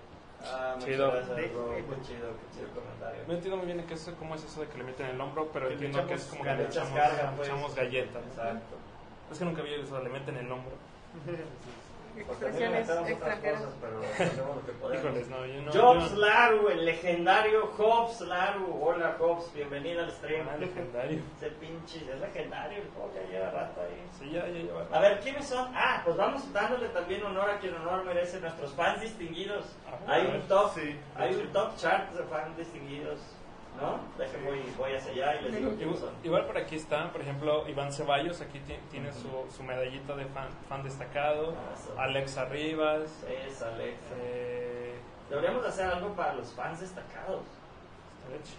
Ah, Chido. gracias, Qué chido, qué chido comentario. No entiendo muy bien qué es, cómo es eso de que le meten el hombro, pero Que entiendo que es como que le echamos, carga, pues. echamos galletas. Exacto. Es que nunca vi eso, le meten el hombro. Pues Expresiones extranjeras. cosas, pero. Híjoles, no, yo no. Jobs yo- Laru, el legendario Hobbs Laru. Hola Hobbs, bienvenida al stream. Ah, legendario. Ese pinche, es legendario el Hobbs, ya lleva rato ahí. Sí, ya, ya, ya. A ver, ¿quiénes son? Ah, pues vamos dándole también honor a quien honor merece nuestros fans distinguidos. Ajá, Hay un ver. top, Sí, hay un top chart de fans distinguidos, ¿no? Dejen voy, voy hacia allá y les digo quiénes son. Igual, por aquí está, por ejemplo, Iván Ceballos, aquí ti- tiene su, su medallita de fan, fan destacado. Ah, eso. Alexa Rivas. Es Alexa. Eh, Deberíamos hacer algo para los fans destacados.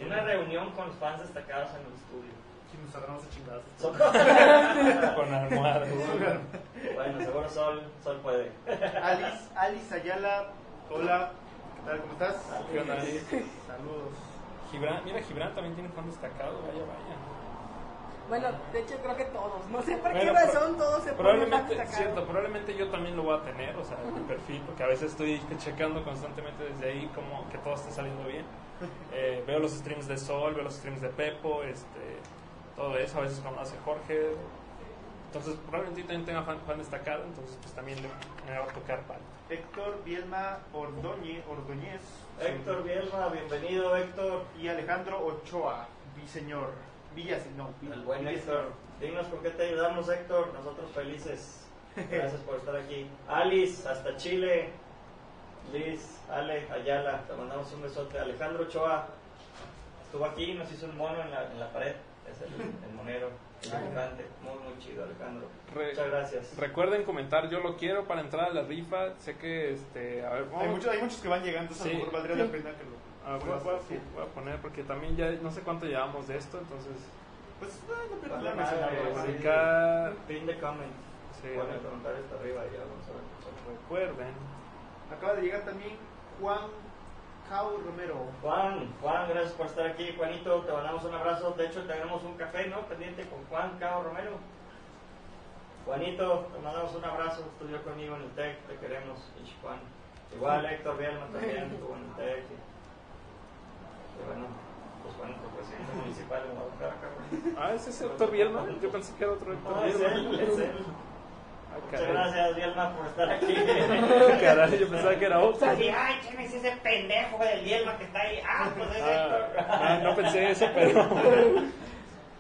Una reunión con los fans destacados en el estudio. Aquí nos agarramos a chingadas. Son- Con almohadas. bueno, seguro Sol, Sol puede. Alice, Alice Ayala, hola, ¿qué tal? ¿Cómo estás? ¿Qué onda, Alice? Saludos. Gibran, mira, Gibran también tiene fan destacado, vaya, vaya. Bueno, de hecho creo que todos. No sé por qué Bueno, razón todos se ponen Probablemente, destacados. cierto, probablemente yo también lo voy a tener, o sea, en mi perfil, porque a veces estoy checando constantemente desde ahí como que todo esté saliendo bien. Eh, veo los streams de Sol, veo los streams de Pepo, este, todo eso, a veces cuando hace Jorge. Entonces, probablemente yo también tenga fan, fan destacado, entonces pues también le- me va a tocar pan. Héctor Bielma Ordóñez Héctor Bielma, bienvenido Héctor. y Alejandro Ochoa, Viseñor. Villas, no, El buen. Héctor. Dinos con qué te ayudamos Héctor, nosotros felices. Gracias por estar aquí. Alice, hasta Chile. Liz, Ale, Ayala, te mandamos un besote. Alejandro Ochoa estuvo aquí, nos hizo un mono en la, en la pared. Es el, el monero, Muy, muy chido, Alejandro. Re- Muchas gracias. Recuerden comentar, yo lo quiero para entrar a la rifa. Sé que, este, a ver, Hay, muchos, hay muchos que van llegando, entonces a Sí. lo mejor valdría la pena que lo... Ah, voy, a, voy a- voy a poner, porque también ya no sé cuánto llevamos de esto, entonces. Pues no, Vale, la sí. Acá, Pin de comment. sí, hasta arriba y ya vamos a ver recuerden. Acaba de llegar también Juan Jau Romero. Juan, Juan, gracias por estar aquí. Juanito, te mandamos un abrazo. De hecho, tenemos un café, ¿no? Pendiente con Juan Cao Romero. Juanito, te mandamos un abrazo. Estudió conmigo en el TEC, te queremos. Y Juan. Igual Héctor Bielma también estuvo en el TEC. Y bueno, pues Juanito, presidente municipal en Guadalajara, cabrón. Ah, ¿ese es Héctor Bielma? Yo pensé que era otro Héctor No, es Bielma. él, es él. Ah, Muchas gracias, Bielma, por estar aquí. Caray, yo pensaba que era otro. Así, ay, ¿quién es ese pendejo del Bielma que está ahí? Ah, pues es Héctor. Ah, ah, no pensé eso, pero.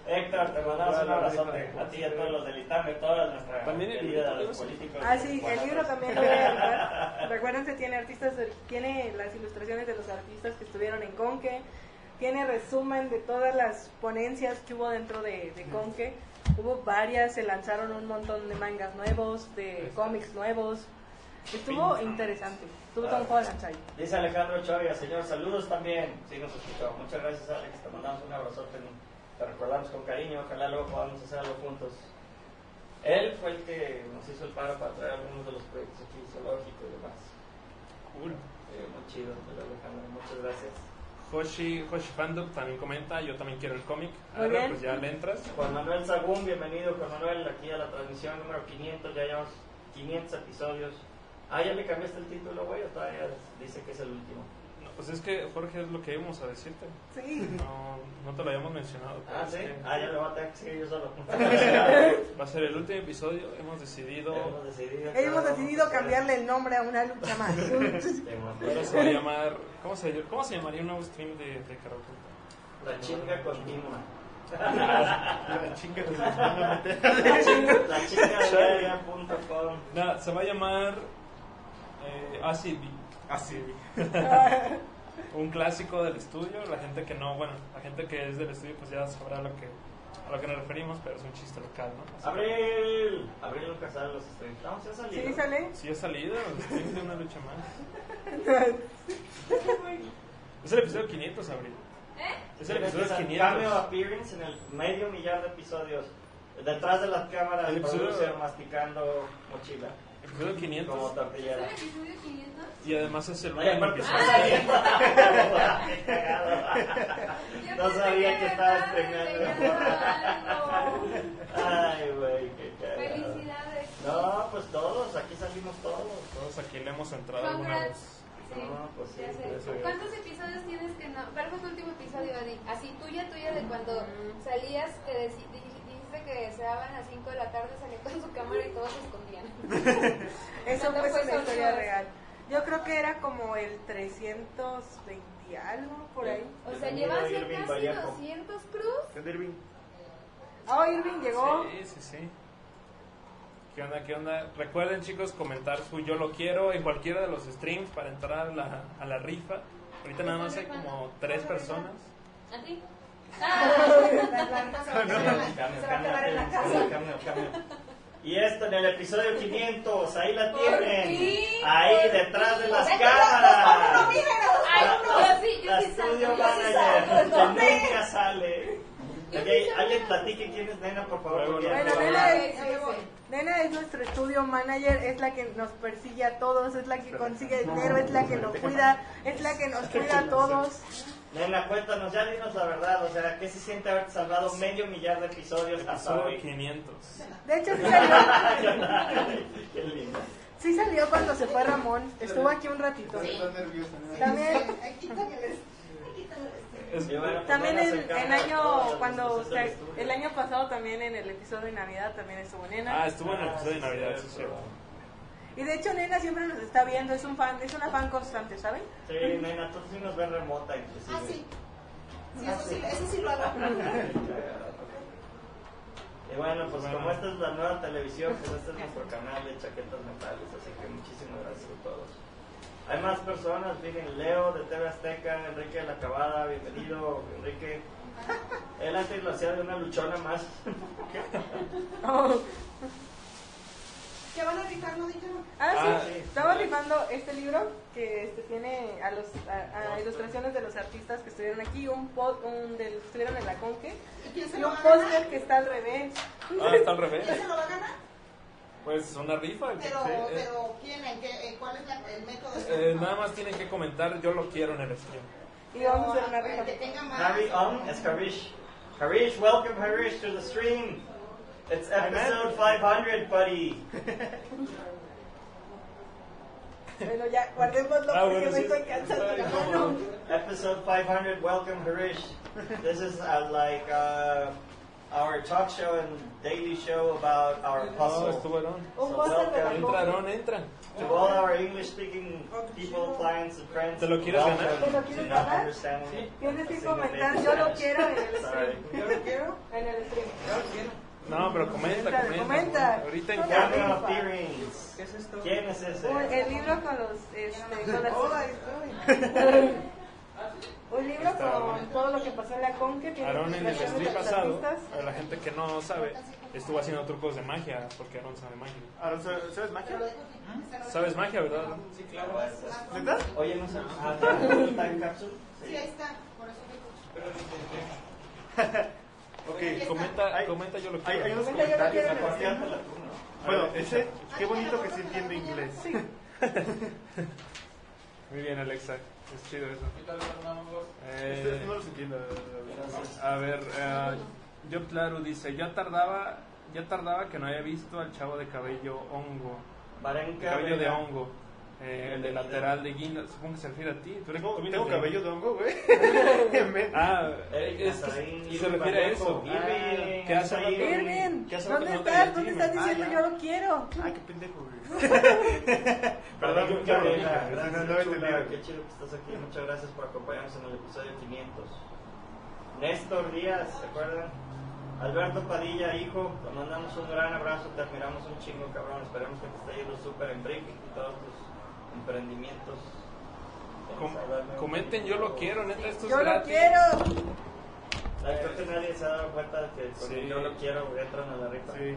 Héctor, te mandamos un abrazote a ti y a todos los del ITAME, toda nuestra También el querida libro, los políticos. Ah, sí, el libro también lo voy a editar. Recuérdense, tiene artistas, tiene las ilustraciones de los artistas que estuvieron en Conque, tiene resumen de todas las ponencias que hubo dentro de, de Conque. Hubo varias, se lanzaron un montón de mangas nuevos, de cómics nuevos. Estuvo interesante. Estuvo Tom Holland ahí. Dice Alejandro Chavia, señor, saludos también. Sí, nos escuchó. Muchas gracias, Alex. Te mandamos un abrazote. Te recordamos con cariño. Ojalá luego podamos hacer algo juntos. Él fue el que nos hizo el paro para traer algunos de los proyectos aquí, zoológico y demás. Cool. Eh, muy chido, Alejandro. Muchas gracias. Hoshi, Hoshi Fandom también comenta, yo también quiero el cómic. Ahora, pues ya le entras. Juan Manuel Sagún, bienvenido Juan Manuel aquí a la transmisión número 500, ya llevamos 500 episodios. Ah, ya le cambiaste el título, güey, o todavía dice que es el último. Pues es que, Jorge, es lo que íbamos a decirte. Sí. No, no te lo habíamos mencionado. Ah, es sí, que ah, ya me voy a tener que seguir yo solo. Va a ser el último episodio. Hemos decidido. Hemos decidido, Hemos decidido cambiarle el nombre a una lucha más. Ahora se va a llamar. ¿Cómo se, cómo se llamaría un nuevo stream de, de karaoke? La chinga continua. La chinga meter. La chinga, la chinga. Nada, se va a llamar. Eh, ACB. Así. un clásico del estudio. La gente que no, bueno, la gente que es del estudio pues ya sabrá lo que, a lo que nos referimos, pero es un chiste local, ¿no? Así Abril. Abril nunca sale los streams. No, se ha salido. ¿Sí sale? Sí ha salido, los de una lucha más. Es el episodio 500, Abril. ¿Eh? Es el episodio esa 500. Cameo appearance en el medio millar de episodios. Detrás de las cámaras, El el episodio- producer masticando mochila. Episodio Como 500. ¿Es tortillera. el episodio 500? Y además es el último episodio. No sabía que estaba estrenando. Ay, güey, qué cagado. Felicidades. No, pues todos, aquí salimos todos. Todos aquí le hemos entrado alguna vez. Sí, No, pues sí, eso. ¿Cuántos episodios tienes que no? ¿Cuál fue tu último episodio, Adi? Así tuya, tuya, de cuando salías, que deci- di- dijiste que se daban a las 5 de la tarde, salía con su cámara y todos se escondían. Eso ¿Cuándo fue fue una historia real. Yo creo que era como el 320 y algo por ahí. O sea, llevan casi Vallejo. 200 cruz. Irving. Oh, Irving llegó. Sí, sí, sí. ¿Qué onda, qué onda? Recuerden, chicos, comentar su yo lo quiero en cualquiera de los streams para entrar a la, a la rifa. Ahorita nada más hay como tres personas. ¿A ti? Y esto en el episodio 500, ahí la tienen. Ahí detrás de las cámaras. La estudio manager, que nunca sale. Alguien platique quién es Nena, por favor. Bueno, Nena es. Nena es nuestro estudio manager, es la que nos persigue a todos, es la que consigue dinero, es la que nos cuida, es la que nos cuida a todos. Nena, cuéntanos, ya dinos la verdad. O sea, ¿qué se siente haberte salvado medio millar de episodios hasta hoy? 500. De hecho, sí salió, Qué lindo. sí salió cuando se fue Ramón, estuvo aquí un ratito. ¿no? También, Es- bueno, pues, también encarga el de año, cuando, el año pasado también en el episodio de Navidad también estuvo Nena. Ah, estuvo en el episodio de Navidad, sí, es cierto. cierto. Y de hecho Nena siempre nos está viendo, es un fan, es una fan constante, ¿saben? Sí, nena, tú sí nos ves remota inclusive. Ah, sí. Sí, eso sí, eso sí lo hago. Y bueno, pues Bueno. como esta es la nueva televisión, pues este es nuestro canal de chaquetas mentales, así que muchísimas gracias a todos. Hay más personas, miren, Leo de TV Azteca, Enrique de la Cabada, bienvenido, Enrique. El antiglacial de una luchona más. ¿Qué van a rifar, no dijeron? Ah, sí. Ah, sí. Estaba rifando este libro que este, tiene a, los, a, a ilustraciones de los artistas que estuvieron aquí, un, po- un del que estuvieron en la Conque ¿Y quién se y un póster que está al revés. Ah, está al revés. ¿Quién se lo va a ganar? Pues una rifa. que- Pero, sí, eh, pero ¿quién? ¿En qué, en ¿Cuál es la- el método? eh, nada más tienen que comentar yo lo quiero en el stream. Y vamos a hacer una rifa. que tenga más. Harry on es Harish. Harish, welcome Harish to the stream. It's episode 500, buddy. Bueno, ya, guardémoslo Ah, porque bueno, me sí. estoy cansando la mano. Episode 500, welcome Harish. This is uh, like uh, our talk show and daily show about our Oh, puzzle. estuvieron. So póster de la welcome. Entraron, entran. To all our English speaking people, clients, and friends, ¿Te lo quieres welcome ganar? ¿Te lo to quieres not ganar? understand Tienes que a single comentar, thing in yo lo Spanish. quiero en el Sorry. stream. Yo lo quiero en el stream. No, pero comenta, Comenta, comenta. Ahorita en. ¿Qué es esto? ¿Quién es ese? Un- el libro con los, este, con las- Hola, estoy. un libro con todo lo que pasó en la Conque. tiene Aaron en el stream pasado, para la gente que no sabe, estuvo haciendo trucos de magia, porque Aaron sabe magia. Ahora, ¿sabes sabes magia? ¿Sabes magia, verdad? Aaron? Sí, claro. ¿Neta? Oye, no sé. Ah, ¿Time capsule? Sí, ahí está. Por eso digo. Ok, Comenta, Hay- comenta yo lo hay, quiero. hay unos Comenta, yo lo comentarios. quiero. ¿no? Bueno, ese, qué bonito que se entiende inglés. Muy bien, Alexa. Es chido eso. Este Eh, no los entiendo. a ver, eh, Job Claro dice, ya tardaba, ya tardaba que no había visto al chavo de cabello hongo. Varenka Cabello de hongo. Eh, el de lateral de guinda. Supongo que se refiere a ti. ¿Tú eres- Tengo, tú tengo cabello de hongo, güey. Ah, Eric es que Nazarín, se Irving refiere a eso. Irving, ¿Qué hace rato? Irving. Irving, ¿Qué hace rato ¿dónde no estás? ¿Dónde estás Ah, diciendo yo lo quiero? Ay, qué pendejo, güey. Perdón, No, no, no. Qué chido que estás aquí. Muchas gracias por acompañarnos en el episodio 500. Néstor Díaz, ¿se acuerdan? Alberto Padilla, hijo, te mandamos un gran abrazo, te admiramos un chingo, cabrón. Esperemos que te esté yendo súper en Brick y todos tus emprendimientos. Com- comenten, yo lo quiero, neta, esto es Yo lo quiero. Ay, Creo que nadie se ha dado cuenta de que con Sí. el yo lo quiero, entran a la rifa. Sí.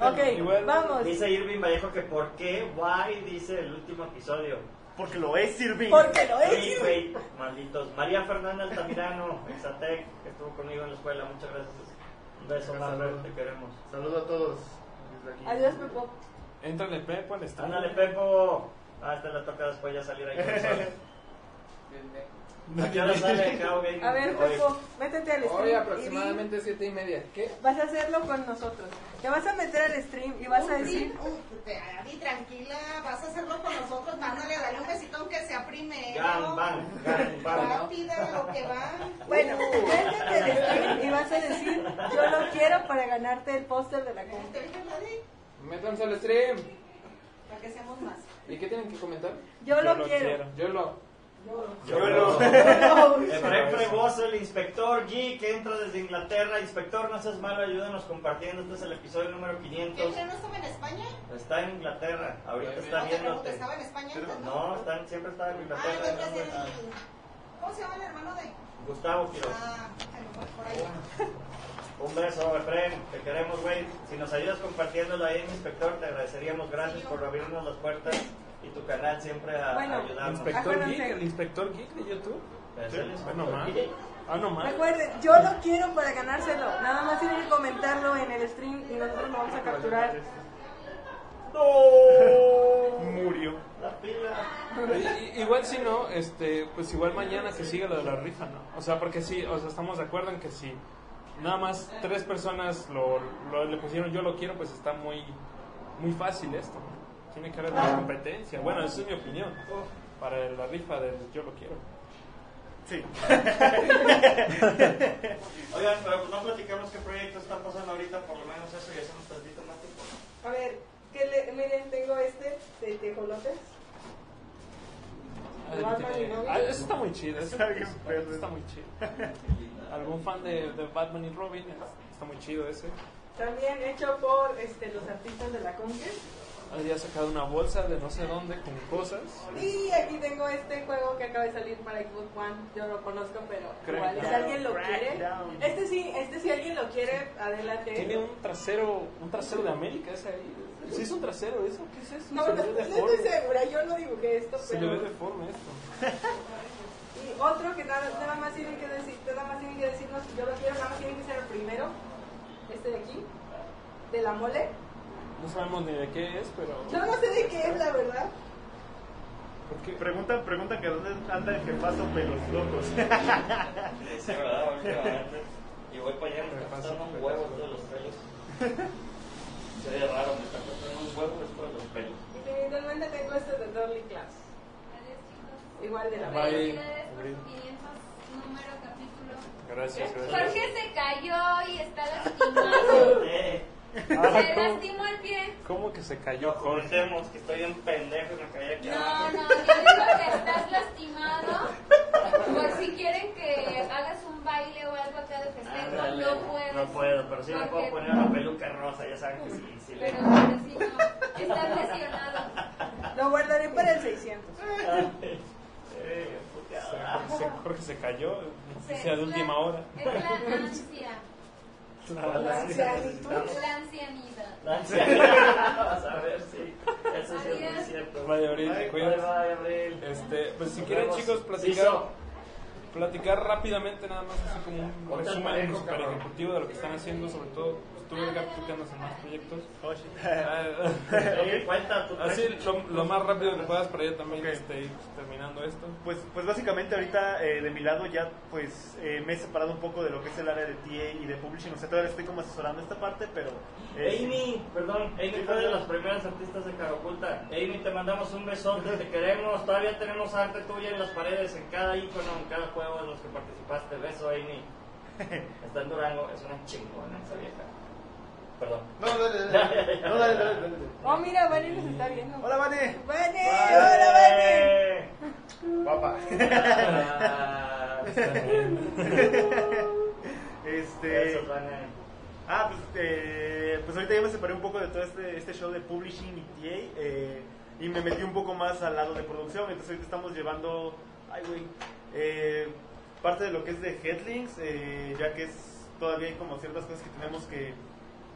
Ok, Igual- vamos. Dice Irving Vallejo que por qué, why, dice el último episodio. Porque lo es, Irving. Porque lo Sí, es. malditos. María Fernanda Altamirano, Exatec, que estuvo conmigo en la escuela, muchas gracias. Un beso. Marvel, te queremos. Saludos a todos. desde aquí. Adiós, Pepo. Éntrale, Pepo, al stream. Ándale, Pepo. Ah, este le toca después ya salir ahí con nosotros. ¿A qué hora sale? A ver. Pepo, métete al stream. Hoy y aproximadamente siete y media. ¿Qué? Vas a hacerlo con nosotros. Te vas a meter al stream y vas a decir. te- Abby, tranquila, vas a hacerlo con nosotros, mándale a darle un besito aunque sea primero. Gan, van, gan, van. Rápida lo que va. Bueno, métete al stream y vas a decir, yo lo quiero para ganarte el póster de la compra. Métanse al stream. Para que seamos más. ¿Y qué tienen que comentar? Yo lo quiero. Yo lo. Yo lo- Efraín Fregoso, el inspector G, que entra desde Inglaterra. Inspector, no seas malo, ayúdanos compartiendo. Este es el episodio número ¿Qué 500. que no estaba en España? Está en Inglaterra, ahorita está viéndote. ¿estaba en España antes? No, está, siempre estaba en Ah, Inglaterra. ¿Cómo se llama el hermano de...? Gustavo Quiroz. Ah, lo por ahí. Un beso, Efraín, te queremos, güey. Si nos ayudas compartiéndolo ahí, inspector, te agradeceríamos. Gracias por abrirnos las puertas y tu canal siempre a, Bueno, a ayudarnos. Inspector. Geek, el Inspector Geek de YouTube. Es el inspector. Ah, no más. Recuerden, yo lo quiero para ganárselo. Nada más tienen que comentarlo en el stream y nosotros lo vamos a capturar. Murió. La pila. Igual si no, este, pues igual mañana que siga lo de la rifa, ¿no? O sea, porque sí, o sea, estamos de acuerdo en que si nada más tres personas lo, lo- le pusieron yo lo quiero, pues está muy, muy fácil esto. Tiene que haber más competencia. Bueno, esa es mi opinión para la rifa del yo lo quiero. Sí. Oigan, pero pues no platicamos qué proyectos están pasando ahorita, por lo menos eso, y hacemos tantito más tiempo. A ver, ¿qué le- miren, tengo este de tejolotes. Robin. Ah, eso está muy chido. Eso, Está bien está muy chido. ¿Algún fan de, de Batman y Robin? Está muy chido ese. También hecho por este, los artistas de la Conquer. Había sacado una bolsa de no sé dónde con cosas. Y aquí tengo este juego que acaba de salir para Xbox One. Yo lo conozco, pero igual, si alguien lo quiere. Crackdown. Este sí, este si alguien lo quiere, adelante. Tiene un trasero, un trasero de América ese ahí. ¿Sí es un trasero eso? ¿Qué es eso? No, no, no estoy segura, yo no dibujé esto, Se le pero... ve deforme esto. Y otro que nada, nada más tienen que decir, nada más tienen que decirnos, yo lo quiero, nada más tienen que ser el primero, este de aquí, de la mole. No sabemos ni de qué es, pero... Yo no sé de qué es, la verdad. ¿Por qué? Preguntan, preguntan que dónde anda el jefazo pelos locos. Sí, ¿verdad? Y voy para allá, me está costando un huevo todos los pelos. Se ve raro, me está costando un huevo esto de los pelos. Y individualmente tengo este de Dorley Class, igual de la Bye. mole. Felicidades por su 500 número capítulo. Gracias, gracias. Jorge se cayó y está lastimado. Eh, Ah, Se ¿cómo, lastimó el pie. cómo que se cayó Jorge? que estoy en pendejo y me caí aquí No, abajo. no, yo digo que estás lastimado. Por si quieren que hagas un baile o algo acá de festejo, no puedes. No puedo, pero sí me puedo poner una peluca rosa, ya saben que sí, sí le... Pero pero sí, no. Estás lesionado. Lo guardaré para el 600. Jorge se, Jorge se cayó, Se- noticia de última hora. Es la ansia. La-. La ancianidad. La ancianidad, Vas a ver si eso sí es muy cierto. Vaya, Abril, te cuidas. Abril. Este, pues si Nos quieren vemos. chicos platicar, platicar rápidamente nada más así como un resumen super ejecutivo de lo que están haciendo, sobre todo pues, tú Edgar, tú que andas en más proyectos. Oh, shit. Oye, cuenta tu Así lo, lo más rápido que puedas para yo también este, ir terminando esto. Pues, pues básicamente ahorita eh, de mi lado ya pues eh, me he separado un poco de lo que es el área de TA y de publishing. O sea, todavía estoy como asesorando esta parte, pero... eh, Amy, perdón, Amy fue de las primeras artistas de Cara Oculta. Amy, te mandamos un besote, te queremos. Todavía tenemos arte tuya en las paredes, en cada icono, en cada juego en los que participaste. Beso, Amy. Está en Durango, es una chingona esa vieja. Perdón. No, dale, dale. No, dale, dale, dale. Oh, mira, Vane nos está viendo. Hola, Vane. Vane, hola, Vane. Papá. Este... Ah, pues, eh, pues ahorita ya me separé un poco de todo este, este show de publishing y TA eh, y me metí un poco más al lado de producción. Entonces ahorita estamos llevando ay, güey, eh, parte de lo que es de Headlinks, eh, ya que es todavía hay como ciertas cosas que tenemos que,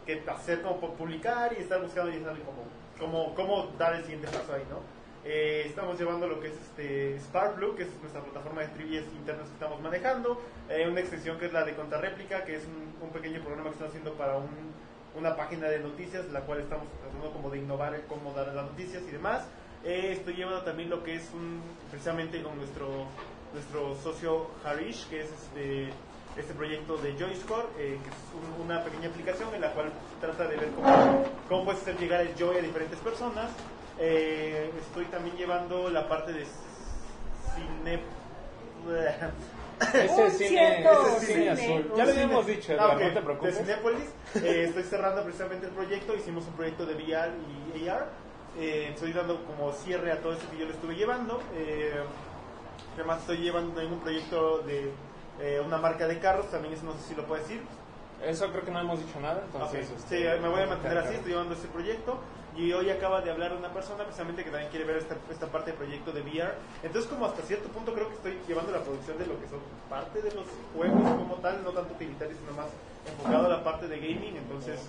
que hacer como publicar y estar buscando y saber cómo, cómo, cómo dar el siguiente paso ahí, ¿no? Eh, estamos llevando lo que es este Sparkblue, que es nuestra plataforma de trivias internas que estamos manejando, eh, una extensión que es la de contrarréplica, que es un, un pequeño programa que estamos haciendo para un, una página de noticias, la cual estamos tratando como de innovar el cómo dar las noticias y demás. Eh, estoy llevando también lo que es un, precisamente con nuestro, nuestro socio Harish, que es este, este proyecto de JoyScore, eh, que es un- una pequeña aplicación en la cual trata de ver cómo, cómo puedes hacer llegar el Joy a diferentes personas. Eh, estoy también llevando la parte de cine... Ese cine, cierto ese cine cine. azul. Ya lo habíamos dicho, Ah, Edgar, ok. no te preocupes. De Cinépolis. Eh, estoy cerrando precisamente el proyecto. Hicimos un proyecto de VR y AR. Eh, estoy dando como cierre a todo eso que yo le estuve llevando. Eh, además, estoy llevando también un proyecto de eh, una marca de carros. También eso no sé si lo puedo decir. Eso creo que no hemos dicho nada, entonces... Ok, este, Sí, me voy a mantener así, estoy llevando este proyecto y hoy acaba de hablar una persona precisamente que también quiere ver esta, esta parte del proyecto de VR. Entonces como hasta cierto punto creo que estoy llevando la producción de lo que son parte de los juegos como tal, no tanto utilitario, sino más enfocado a la parte de gaming. Entonces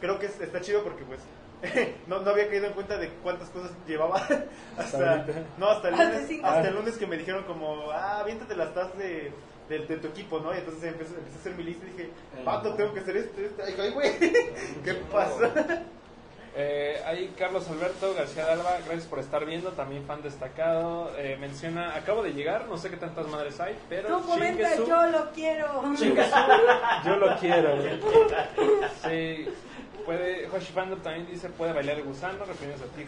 creo que es- está chido porque pues no, no había caído en cuenta de cuántas cosas llevaba hasta, no, hasta el lunes, hasta el lunes que me dijeron como, ah, aviéntate las tasas de, de, de tu equipo, ¿no? Y entonces empecé, empecé a hacer mi lista y dije, pato, tengo que hacer esto, esto. Ay, ay, güey, ¿qué pasa? Eh, ahí Carlos Alberto García de Alba, gracias por estar viendo, también fan destacado. Eh, menciona, acabo de llegar, no sé qué tantas madres hay, pero Tú comenta, yo lo quiero. yo lo quiero. güey. Sí, puede, Hoshi Fandom también dice, puede bailar el gusano, refiriéndose a ti.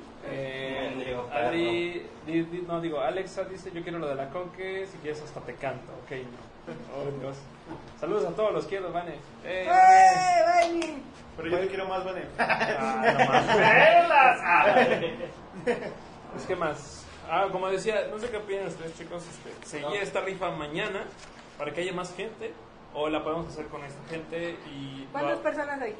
Eh, Adri, di- di- no digo, Alexa dice, yo quiero lo de la conque, si quieres hasta te canto, ok, no. Oh, Dios. Saludos a todos, los quiero, Vane. Eh, ¡Eh! Pero yo te quiero más, Vane. Ah, más. Pues, ¿qué más? Ah, como decía, no sé qué opinan ustedes, chicos. Este, seguir esta rifa mañana para que haya más gente. O la podemos hacer con esta gente y... ¿Cuántas va- personas hay?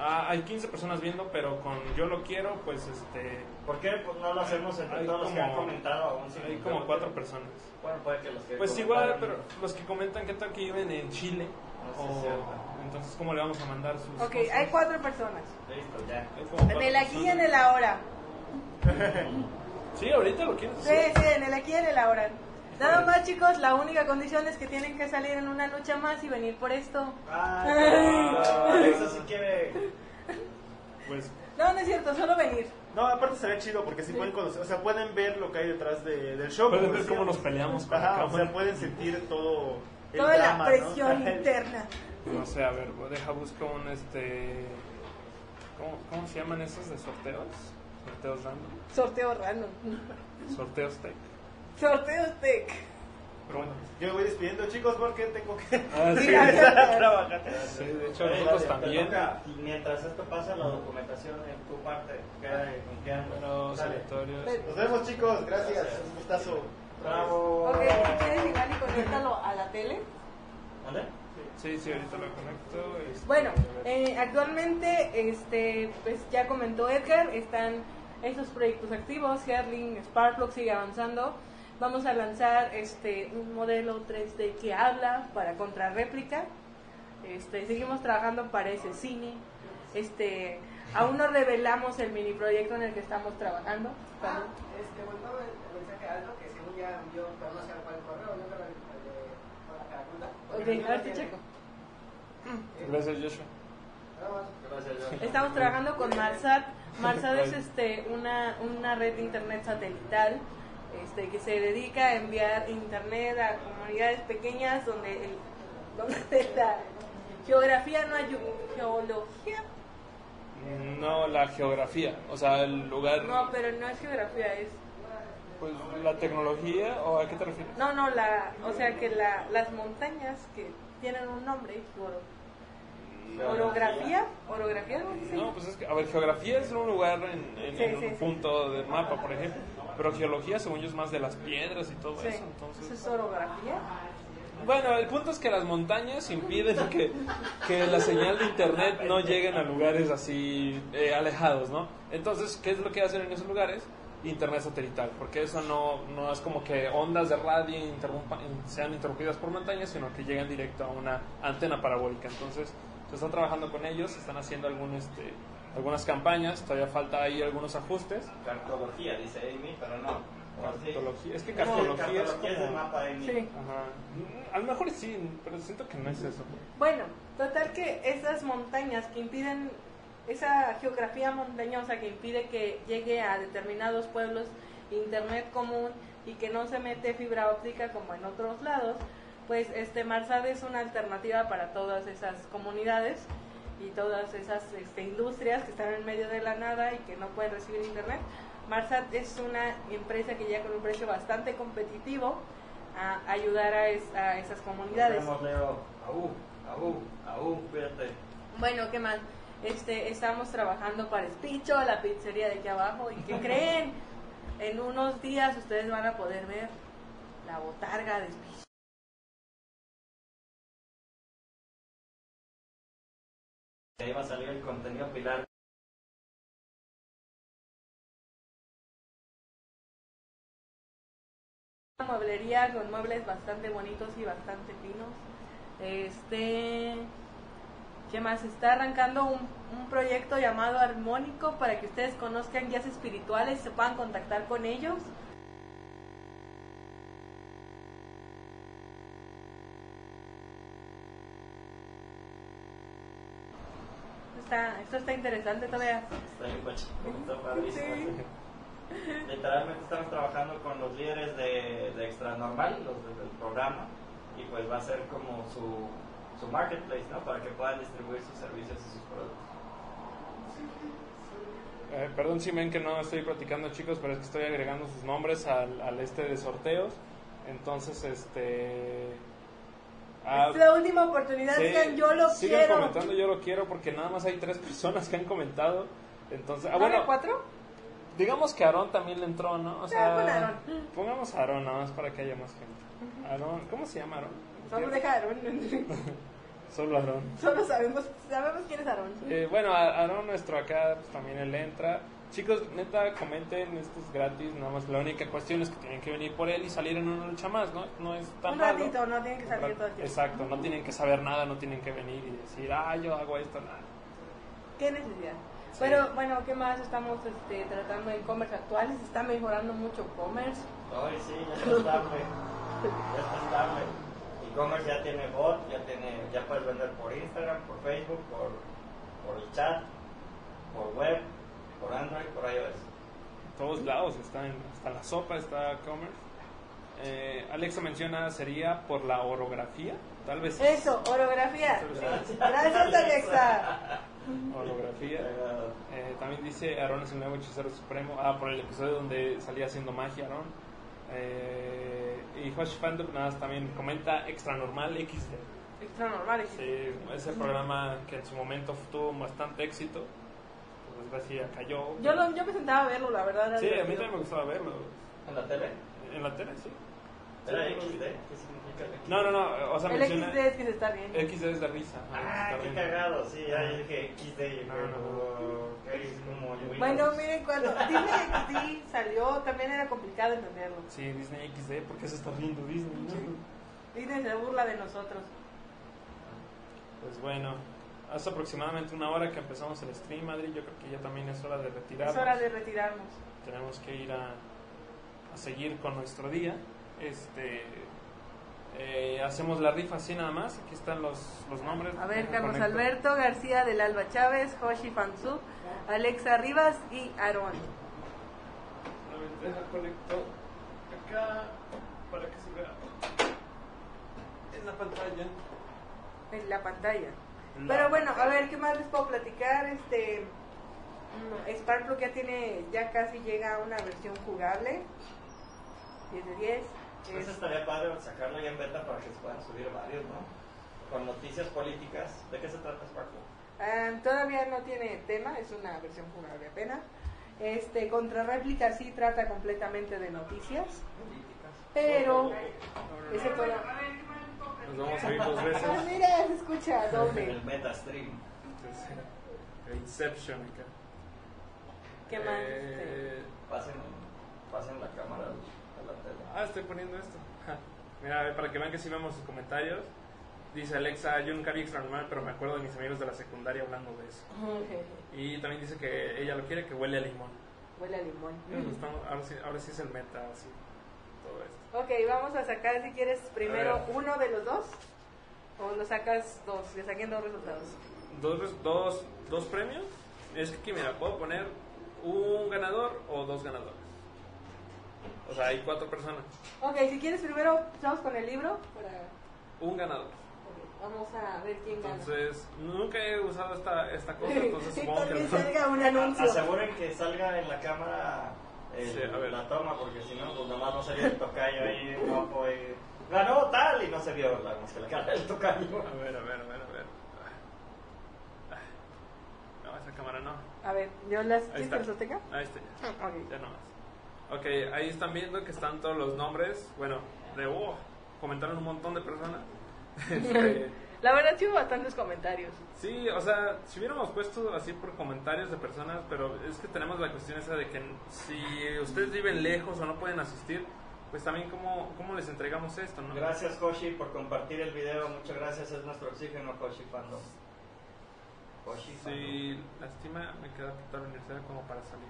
Ah, hay 15 personas viendo, pero con Yo lo quiero, pues este... ¿Por qué pues, no lo hacemos entre Hay todos los que han como- comentado aún? Hay como cuatro personas. Bueno, puede que los que Pues igual, pero los que comentan que tal que viven en Chile. No sé, o- cierto. entonces, ¿cómo le vamos a mandar sus Ok, cosas? hay cuatro personas. Listo, ya. En el aquí y en el ahora. Sí, ahorita lo quieres Sí, sí, en el aquí y en el ahora. Nada más, chicos, la única condición es que tienen que salir en una lucha más y venir por esto. Ah, no, Alexa sí quiere. Pues No, no es cierto, solo venir. No, aparte sería chido porque así pueden conocer, o sea, pueden ver lo que hay detrás de- del show. Pueden ver cómo nos peleamos con Ajá, o sea, pueden sentir todo el Toda drama, la presión interna. No sé, a ver, deja busco un este. ¿Cómo, cómo se llaman esos de sorteos? Sorteos random. Sorteo random. Sorteos tech. Sorteos tech. Pero bueno. Yo me voy despidiendo, chicos, porque tengo que Ah, sí, empezar a trabajar. sí, de hecho, te también. toca, mientras esto pasa, la documentación en tu parte queda en Sale. Nos vemos, chicos, gracias, un gustazo. Bravo. Ok, si quieres igual y conéctalo a la tele. ¿Dónde? Sí, sí, ahorita lo conecto. este, Bueno, eh, actualmente, este, pues ya comentó Edgar, están estos proyectos activos, Herling, Sparkplug sigue avanzando. Vamos a lanzar este un modelo 3D que habla para contrarréplica. Este, seguimos trabajando para ese cine. Este, aún no revelamos el mini proyecto en el que estamos trabajando. Ah, este, volvaba el mensaje a Aldo que según ya envió, pero no sé cuál correo, no creo el de con la. Ok, a ver si checo. Gracias, Joshua. Nada más. Gracias, John. Estamos trabajando con Marsat. Marsat es este, una, una red de internet satelital este, que se dedica a enviar internet a comunidades pequeñas donde, el, donde la geografía no ayuda. Geología. No la geografía, o sea, el lugar. No, pero no es geografía, es. Pues la tecnología, ¿o a qué te refieres? No, no, la, o sea que la, las montañas que tienen un nombre, oro- orografía, orografía, ¿no? Pues es que, a ver, geografía es un lugar en, en- Sí, en sí, un sí. punto del mapa, por ejemplo. Pero geología, según yo, es más de las piedras y todo Sí. eso. ¿Eso Entonces, es orografía? bueno, el punto es que las montañas impiden que, que la señal de internet no lleguen a lugares así eh, alejados, ¿no? Entonces, ¿qué es lo que hacen en esos lugares? internet satelital, porque eso no, no es como que ondas de radio sean interrumpidas por montañas, sino que llegan directo a una antena parabólica. Entonces, se está trabajando con ellos, están haciendo algún, este, algunas campañas, todavía falta ahí algunos ajustes. Cartología, dice Amy, pero no. Cartología, es que cartología es cartología es el como... mapa Amy. Sí. Ajá. A lo mejor sí, pero siento que no es eso. Bueno, total que esas montañas que impiden, esa geografía montañosa que impide que llegue a determinados pueblos internet común y que no se mete fibra óptica como en otros lados, pues este Marsad es una alternativa para todas esas comunidades y todas esas este, industrias que están en medio de la nada y que no pueden recibir internet. Marsat es una empresa que llega con un precio bastante competitivo a ayudar a, es- a esas comunidades. Nos vemos, Leo. Aú, aú, aú, cuídate. Bueno, ¿qué más? Este, estamos trabajando para Espicho, la pizzería de aquí abajo. ¿Y qué creen? En unos días ustedes van a poder ver la botarga de Espicho. Ahí va a salir el contenido pilar. Una mueblería con muebles bastante bonitos y bastante finos. Este, ¿qué más? Está arrancando un, un proyecto llamado Armónico para que ustedes conozcan guías espirituales y se puedan contactar con ellos. Está, esto está interesante todavía. Está bien, está padrísimo. Sí. Literalmente estamos trabajando con los líderes de, de Extra Normal, los de- del programa, y pues va a ser como su, su marketplace, ¿no? Para que puedan distribuir sus servicios y sus productos. Eh, perdón si ven que no estoy platicando chicos, pero es que estoy agregando sus nombres al, al este de sorteos. Entonces, este... ah, es la última oportunidad, sí, digan yo lo sigan quiero. comentando yo lo quiero porque nada más hay tres personas que han comentado. Entonces, ah, ¿No bueno, cuatro? digamos que Aarón también le entró, ¿no? O sea, pon Aarón. pongamos Aarón nada más para que haya más gente. Aarón, ¿cómo se llama Aarón? Solo deja Aarón. Solo Aarón. Solo sabemos, sabemos quién es Aarón. Eh, bueno, Aarón nuestro acá pues, también él entra. Chicos, neta, comenten, esto es gratis, nada más la única cuestión es que tienen que venir por él y salir en una lucha más, ¿no? No es tan Un malo. ratito, no tienen que salir todo el tiempo. Exacto, no tienen que saber nada, no tienen que venir y decir, ah, yo hago esto, nada. ¿Qué necesidad? Sí. Pero bueno, ¿qué más estamos este, tratando en commerce actuales? Está mejorando mucho commerce. Ay, sí, ya está estable. Ya está estable. E-commerce ya tiene bot, ya, tiene, ya puedes vender por Instagram, por Facebook, por, por el chat, por web, por Android, por iOS. todos lados, está en, está la sopa, está commerce. Eh, Alexa menciona, sería por la orografía, tal vez. Eso, orografía. Gracias, Alexa. Orografía. Eh, también dice Aaron es el nuevo hechicero supremo. Ah, por el episodio donde salía haciendo magia, Aaron. Eh, y Josh Fandom nada más también comenta Extra Normal XD. Extra normal. Sí, ese programa que en su momento tuvo bastante éxito. Cayó. Yo, lo, yo me sentaba a verlo, la verdad. era Sí, a mí también me gustaba verlo. ¿En la tele? En la tele, sí. ¿Era XD? ¿Qué significa XD? No, no, no, o sea, El menciona... XD es que se está bien. XD es de risa. Ah, está qué bien. cagado, sí, ya yo dije XD y No, no. es como. Bueno, miren, cuando Disney XD salió, también era complicado entenderlo. Sí, Disney XD, ¿por qué se está riendo Disney? no? Disney se burla de nosotros. Pues bueno, hace aproximadamente una hora que empezamos el stream, Madrid. Yo creo que ya también es hora de retirarnos. Es hora de retirarnos. Tenemos que ir a, a seguir con nuestro día. Este, eh, hacemos la rifa así nada más. Aquí están los, los nombres. A ver, Carlos conecto. Alberto García del Alba Chávez, Joshi Fanzu, Alexa Rivas y Aarón. A ver, deja conecto acá para que se vea en la pantalla. en la pantalla. Pero bueno, a ver, ¿qué más les puedo platicar? Este, mm, Sparkplug ya tiene, ya casi llega a una versión jugable. 10 de 10. Pues Es- estaría padre sacarlo ya en beta para que se puedan subir varios, ¿no? Con noticias políticas. ¿De qué se trata Sparkle? ah, todavía no tiene tema, es una versión jugable apenas. Este, contra réplica sí trata completamente de noticias, Políticas. pero ese todo. Nos vamos a ir dos veces. Ah, mira, se escucha doble. El meta stream. El Inception acá. ¿Qué más? Eh, Pasen. pasen la cámara a la tele. Ah, estoy poniendo esto. Mira, a ver, para que vean que sí vemos sus comentarios. Dice Alexa, yo nunca vi Extra Normal, pero me acuerdo de mis amigos de la secundaria hablando de eso. Y también dice que ella lo quiere, que huele a limón. Huele a limón. Nos estamos- ahora, sí, ahora sí es el meta, así. Todo esto. Ok, vamos a sacar si quieres primero uno de los dos. O lo sacas dos, que saquen dos resultados. Dos, dos, dos premios. Es que aquí, mira, puedo poner un ganador o dos ganadores. O sea, hay cuatro personas. Ok, si quieres primero empezamos con el libro. Para... Un ganador. Vamos a ver quién gana. Entonces, nunca he usado esta, esta cosa, entonces supongo que salga un anuncio. Aseguren que salga en la cámara el- Sí, a ver. la toma, porque si no, pues nomás no sería el tocayo ahí, guapo, y ganó tal, y no se vio la, más que la cara del tocayo. A ver, a ver, a ver, a ver. No, esa cámara no. A ver, yo las. Ahí ¿Quieres está. que tenga? Ahí está ya. Ok. Ya no más. Ok, ahí están viendo que están todos los nombres. Bueno, de oh, comentaron un montón de personas. La verdad, sí hubo bastantes comentarios. sí, o sea, si hubiéramos puesto así por comentarios de personas, pero es que tenemos la cuestión esa de que si ustedes viven lejos o no pueden asistir, pues también cómo, cómo les entregamos esto, ¿no? Gracias, Koshi, por compartir el video. Muchas gracias, es nuestro oxígeno, Koshi Fandom. Koshi Fandom. Sí, lástima, me queda toda la universidad como para salir.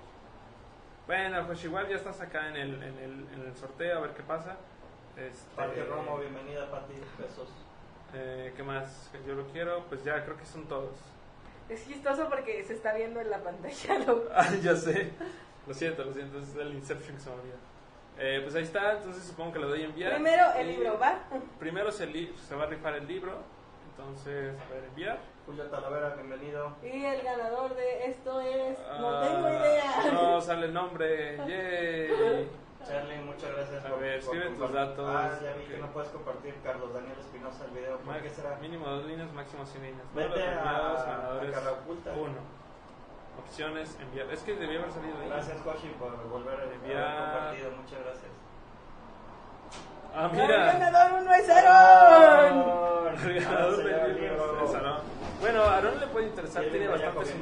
Bueno, pues igual ya estás acá en el, en el, en el sorteo, a ver qué pasa. Este, Pati Romo, bienvenida, Pati. Besos. Eh, ¿Qué más? Yo lo quiero, pues ya creo que son todos. Es chistoso porque se está viendo en la pantalla. Lo... Ah, ya sé. Lo siento, lo siento, es el Inception que se me. Eh, pues ahí está, entonces supongo que le doy a enviar. Primero el Y libro, ¿va? Primero se, li- se va a rifar el libro, entonces, a ver, enviar. Julio Talavera, bienvenido. Y el ganador de esto es. No Ah, tengo idea. No, sale el nombre, yay. Charlie, muchas gracias A ver, escribe tus datos. Ah, ya vi Ok. que no puedes compartir, Carlos Daniel Espinosa, el video. ¿Por qué será? Mínimo dos líneas, máximo 100 líneas. Vete Todos los a- ganadores, a Carraoculta. uno. Opciones, enviar. Es que debía haber salido ahí. Gracias, Koshi, por volver a Enviar. haber compartido. Muchas gracias. Ah, mira. ganador uno es Aaron. Ah, ganador Aarón. Bueno, a Aarón le puede interesar, Sí, tiene bastantes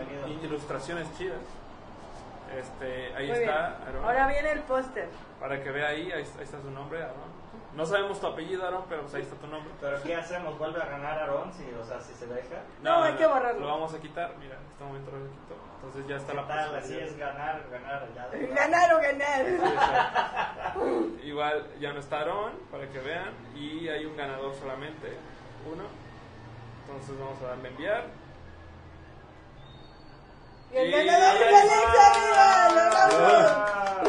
ilustraciones chidas. Este, ahí Muy bien. está, Aarón. Ahora viene el póster. Para que vea ahí, ahí está, ahí está su nombre, Aarón. No sabemos tu apellido, Aarón, pero pues ahí está tu nombre. Pero ¿qué hacemos? ¿Vuelve a ganar Aarón? Si, o sea, si se deja. No, hay que borrarlo. Lo vamos a quitar, mira, en este momento lo quito. Entonces ya está ¿Qué la tal? Así es ganar, ganar. Ya, Ganar o ganar. Igual ya no está Aarón, para que vean. Y hay un ganador solamente, uno. Entonces vamos a darle a enviar. Y el ganador es Alexa, ¡viva!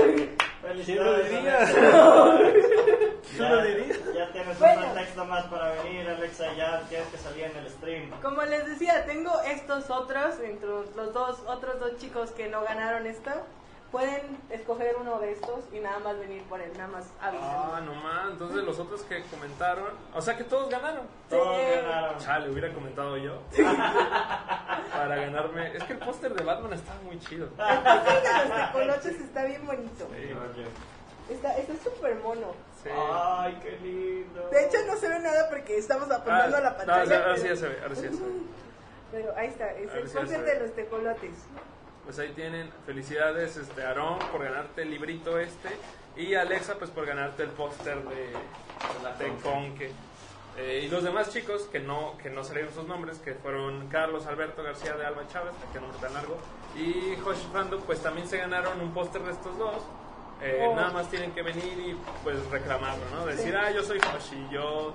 ¡Lo ¿Quién lo Felicidades, diría? Alexa. ¿Quién lo diría? Ya, tienes Bueno. un pretexto más para venir, Alexa. Ya tienes que salir en el stream. Como les decía, tengo estos otros, entre los dos otros dos chicos que no ganaron esto. Pueden escoger uno de estos y nada más venir por él, nada más Ah, avisan. no más. Entonces los otros que comentaron, o sea que todos ganaron. Todos Sí. ganaron. Chale, hubiera comentado yo. Para ganarme. Es que el póster de Batman estaba muy chido. El póster de los tecolotes está bien bonito. Sí. Está está súper mono. sí. Ay, qué lindo. De hecho, no se ve nada porque estamos apuntando a la Ah, pantalla. no, ahora sí pero- ya se ve, ahora sí ya se ve. Pero ahí está, es el póster de los tecolotes. Pues ahí tienen. Felicidades, este Aarón, por ganarte el librito este. Y Alexa, pues por ganarte el póster de, de Conque. Eh, y los demás chicos que no que no salieron sus nombres, que fueron Carlos Alberto García de Alba Chávez, que nombre tan largo, y Josh Fando, pues también se ganaron un póster de estos dos. Eh, Oh. Nada más tienen que venir y pues reclamarlo, ¿no? Decir, ah, yo soy Hoshi, yo...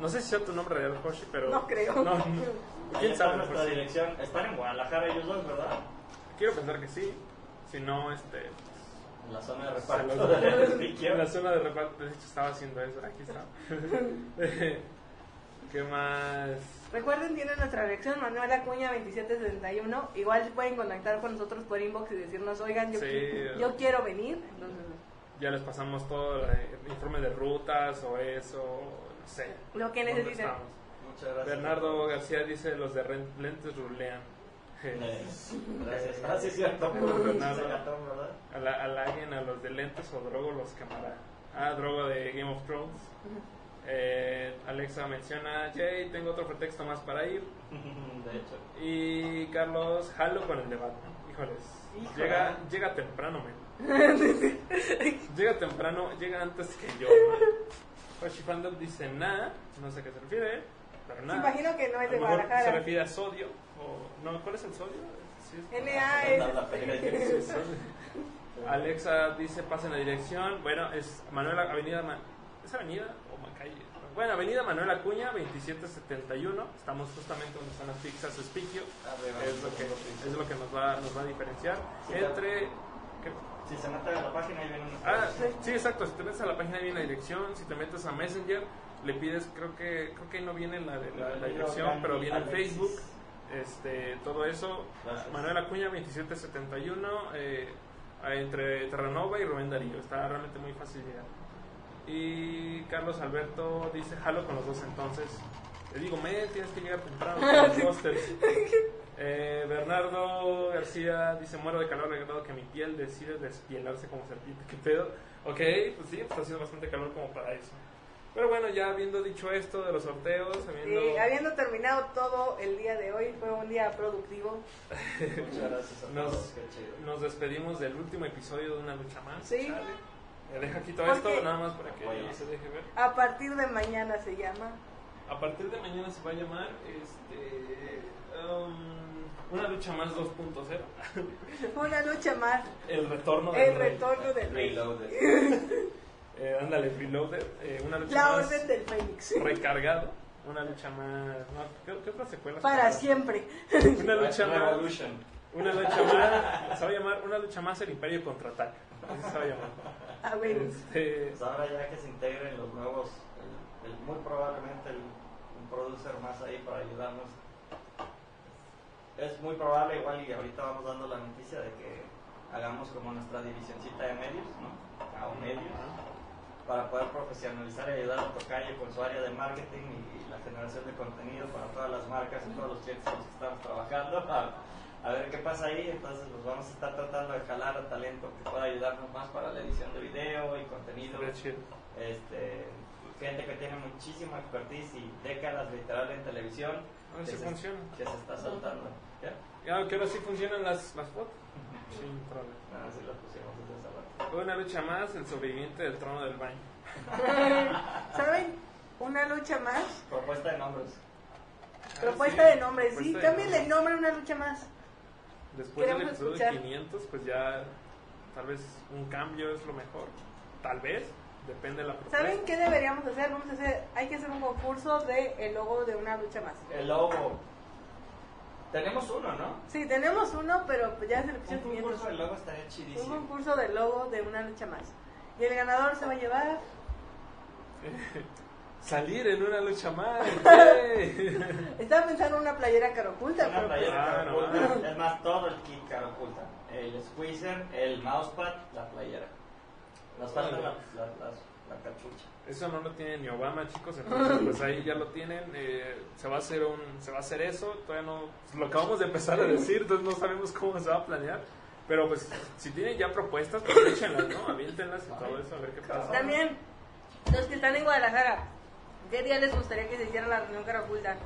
No sé si sea tu nombre real, Hoshi, pero... No creo. No, no. ¿Quién sabe? nuestra Pues, sí. dirección. Están en Guadalajara ellos dos, ¿verdad? Quiero pensar que sí. Si no, este... En la zona de Se reparto En la zona de reparto, de hecho, estaba haciendo eso. Aquí está. ¿Qué más? Recuerden, tienen nuestra dirección, Manuel Acuña 2771. Igual pueden contactar con nosotros por inbox y decirnos, oigan, yo, Sí. qui- yo quiero venir. Entonces, Ya les pasamos todo el informe de rutas o eso, no sé. lo que ¿Dónde necesiten. Muchas gracias. Bernardo García dice, los de lentes rulean. Eh, Gracias. Ah, sí, es cierto. ¿verdad? A, la, a la alguien, a los de lentes o Drogo los quemará. Ah, Drogo de Game of Thrones. Eh, Alexa menciona, Jay, tengo otro pretexto más para ir. De hecho. Y Carlos, jalo con el de Batman. Híjoles. Híjole. Llega, llega temprano, men. llega temprano, llega antes que yo. ¿no? Hoshifandom dice nada, no sé a qué se refiere, pero Me nada. imagino que no es de mejor se Guadalajara. refiere a sodio. O, no, ¿cuál es el sodio? Sí, es- NA. Alexa dice pasen la dirección. Bueno, es Manuel Avenida. Ma- ¿Es Avenida o Macalle? Bueno, Avenida Manuel Acuña, 2771. Estamos justamente donde están las pizzas Spikio. Arriba, Es lo que, es lo que nos, va, nos va a diferenciar. Sí, Entre. ¿qué? Si se mete a la página ahí viene una Ah, sí, exacto. Si te metes a la página viene la dirección. Si te metes a Messenger, le pides, creo que creo que ahí no viene la, de- la, la dirección, pero viene en Alexis. Facebook. Este, todo eso. Gracias. Manuel Acuña, 2771. Eh, entre Terranova y Rubén Darío. Está realmente muy fácil llegar. Y Carlos Alberto dice: Jalo con los dos entonces. Le digo, me tienes que llegar temprano con los posters. Eh, Bernardo García dice: Muero de calor, agregado que mi piel decide despielarse como serpiente. ¿Qué pedo? Ok, pues sí, pues ha sido bastante calor como para eso. Pero bueno, ya habiendo dicho esto de los sorteos, habiendo. Sí, habiendo terminado todo el día de hoy, fue un día productivo. Muchas gracias a Nos- todos, qué chido. Nos despedimos del último episodio de Una Lucha Más. Sí. Chale. Deja quito Porque- esto, nada más para que Oye. se deje ver. A partir de mañana se llama. A partir de mañana se va a llamar este, um, Una Lucha Más 2.0. Una lucha más. El retorno del El rey. retorno del rey. Eh, ándale, Reloaded. eh, una lucha La más orden del Fénix. recargado. Una lucha más. No, ¿qué, qué otra secuela? Para siempre. Una lucha más. Revolution. Una lucha más. Se va a llamar Una lucha más el Imperio contraataca. Así se va a llamar. A ver. Este, Pues ahora ya que se integren los nuevos, el- el- muy probablemente el, un producer más ahí para ayudarnos. Es muy probable igual y ahorita vamos dando la noticia de que hagamos como nuestra divisioncita de medios, ¿no? A un medios, para poder profesionalizar y ayudar a Tocayo con su área de marketing y, y la generación de contenido para todas las marcas y todos los clientes con los que estamos trabajando. A, a ver qué pasa ahí, entonces los vamos a estar tratando de jalar a talento que pueda ayudarnos más para la edición de video y contenido este, gente que tiene muchísima expertise y décadas literal en televisión A ver si se, funciona. que se está saltando. ¿Ya? Ya, que ahora sí funcionan las, las fotos. Sin problema. Nada, sí lo pusimos rato. Una lucha más, el sobreviviente del trono del baño. ¿Saben? Una lucha más. Propuesta de nombres. Propuesta Ah, de nombre. Sí, propuesta de cámbienle nombre. nombre a una lucha más. Después del episodio escuchar. 500, pues ya tal vez un cambio es lo mejor. Tal vez, depende de la propuesta. ¿Saben qué deberíamos hacer? Vamos a hacer, hay que hacer un concurso de el logo de una lucha más. El logo. Tenemos uno, ¿no? Sí, tenemos uno, pero pues ya es el Un episodio concurso 500. del logo estaría Un chidísimo. concurso de logo de una lucha más. Y el ganador se va a llevar. Salir en una lucha más. Estaba pensando en una playera cara oculta, Una pero pues, playera Ah, cara no. Es más, todo el kit cara oculta. El squeezer, el mousepad, la playera. Nos falta la, la, la- la cachucha. Eso no lo tiene ni Obama, chicos. Entonces, pues ahí ya lo tienen. eh, se va a hacer un, se va a hacer eso. Todavía no, pues, lo acabamos de empezar a decir, entonces no sabemos cómo se va a planear. Pero pues, si tienen ya propuestas, pues échenlas, ¿no? Aviéntenlas y todo eso, a ver qué pasa. también los que están en Guadalajara, ¿qué día les gustaría que se hiciera la reunión cara oculta?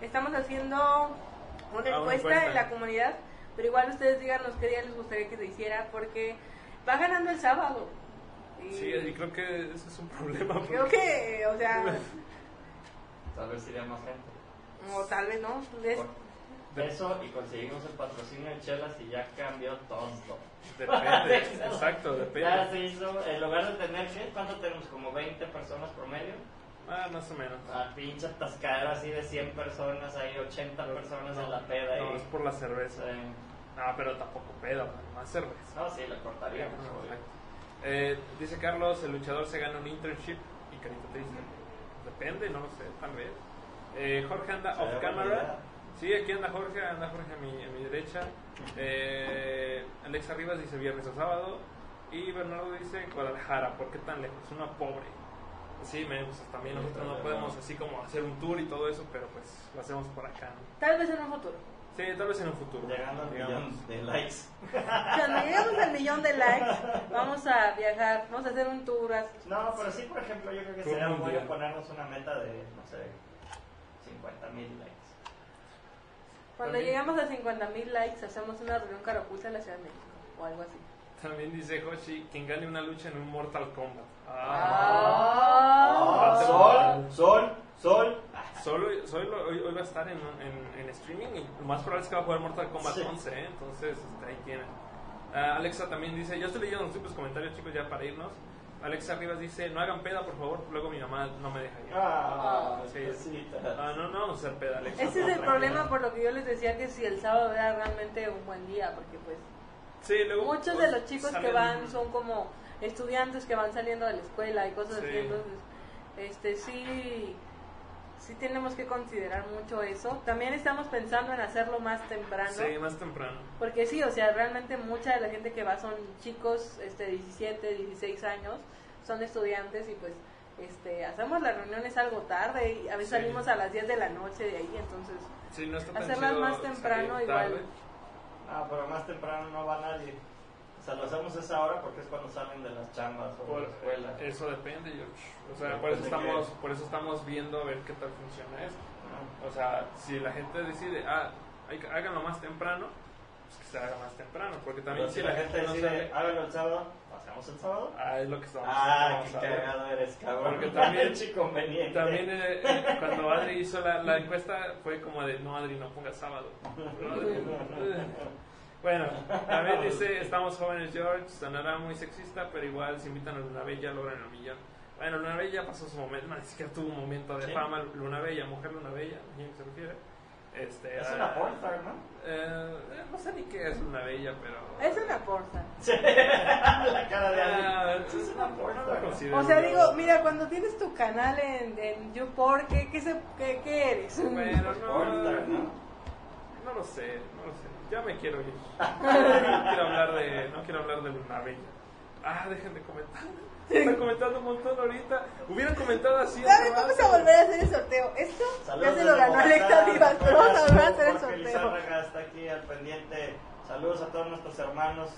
Estamos haciendo una una encuesta encuesta. en la comunidad, pero igual ustedes díganos qué día les gustaría que se hiciera, porque va ganando el sábado. Y Sí, y creo que ese es un problema. porque- creo que, o sea, Tal vez iría más gente. o tal vez no. es- Eso y conseguimos el patrocinio de chelas y ya cambió todo. Depende, exacto, Ya depende. se hizo, en lugar de tener, ¿qué? ¿Cuánto tenemos? ¿Como 20 personas promedio? Ah, más o menos. A pinche atascadero así de 100 personas, hay 80 personas en la peda No, y... es por la cerveza. Sí. No, pero tampoco pedo, más cerveza. No, sí, la cortaríamos. No, obvio. exacto. Eh, dice Carlos, el luchador se gana un internship y carita triste. Depende, no lo sé, tal vez. Eh, Jorge anda off camera. Sí, aquí anda Jorge, anda Jorge a mi, a mi derecha. Eh, Alexa Rivas dice viernes o sábado. Y Bernardo dice Guadalajara, ¿por qué tan lejos? Una pobre. Sí, me, pues, también nosotros no podemos así como hacer un tour y todo eso, pero pues lo hacemos por acá. ¿no? Tal vez en un futuro. Sí, tal vez en un futuro. Llegando al millón de likes. Cuando lleguemos al millón de likes, vamos a viajar, vamos a hacer un tour. así. No, pero sí, por ejemplo, yo creo que sería bueno ponernos una meta de, no sé, 50 mil likes. Cuando También- llegamos a 50 mil likes, hacemos una reunión cara oculta en la Ciudad de México o algo así. También dice Hoshi, quien gane una lucha en un Mortal Kombat. Ah. Ah, sol, sol, sol. Solo, solo hoy, hoy va a estar en, en, en streaming y lo más probable es que va a jugar Mortal Kombat Sí. 11, ¿eh? entonces este, ahí tienen. Ah, Alexa también dice, yo estoy leyendo los tipos comentarios chicos ya para irnos. Alexa Rivas dice, no hagan peda por favor, luego mi mamá no me deja ir. Ah, Sí. cosita. Ah, no, no vamos a hacer peda, Alexa. Ese es el Tranquila. problema por lo que yo les decía que si el sábado era realmente un buen día, porque pues Sí, luego, muchos pues, de los chicos que salen- van son como estudiantes que van saliendo de la escuela y cosas Sí. así, entonces este sí sí tenemos que considerar mucho eso. También estamos pensando en hacerlo más temprano. Sí, más temprano. Porque sí, o sea, realmente mucha de la gente que va son chicos este 17, 16 años, son estudiantes y pues este hacemos las reuniones algo tarde y a veces Sí. salimos a las 10 de la noche de ahí, entonces Sí, no está tan Hacerlas más temprano igual. tarde. Ah, pero más temprano no va nadie. O sea, lo hacemos esa hora porque es cuando salen de las chambas o de Por- la escuela. eso depende, George. O sea, Depende por eso estamos, por eso estamos viendo a ver qué tal funciona esto. O sea, si la gente decide, ah, hay que- háganlo más temprano, pues que se haga más temprano. Porque también Pero si la gente no decide, háganlo el sábado, ¿hacemos el sábado? ah, es lo que estamos Ah, qué cagado eres, cabrón. Porque también- conveniente. También eh, eh, cuando Adri hizo la, la encuesta fue como de, no Adri, no pongas sábado. No. Bueno, también dice, estamos jóvenes George, sonará muy sexista, pero igual si invitan a Luna Bella logran el millón. Bueno, Luna Bella pasó su momento, no, ni siquiera tuvo un momento de Sí. fama, Luna Bella, mujer Luna Bella, ¿a quién se refiere? Este, Es ah, una pornstar, ¿no? eh, eh, no sé ni qué es Luna Bella, pero... es una porza. Sí. la cara de Ah, alguien. es una considero O sea, digo, mira, cuando tienes tu canal en, en YouPorn, ¿qué, qué, se- qué, qué eres? Bueno, no, Pornstar, ¿no? no lo sé, no lo sé. Ya me quiero ir. No quiero hablar de, no quiero hablar de Luna Bella. Ah, dejen de comentar. Están comentando un montón ahorita. Hubieran comentado así. Vamos a volver a hacer el sorteo. Esto Saludos ya se lo ganó Alexa Vivas, pero vamos a volver a hacer el Jorge sorteo. Lizárraga está aquí al pendiente. Saludos a todos nuestros hermanos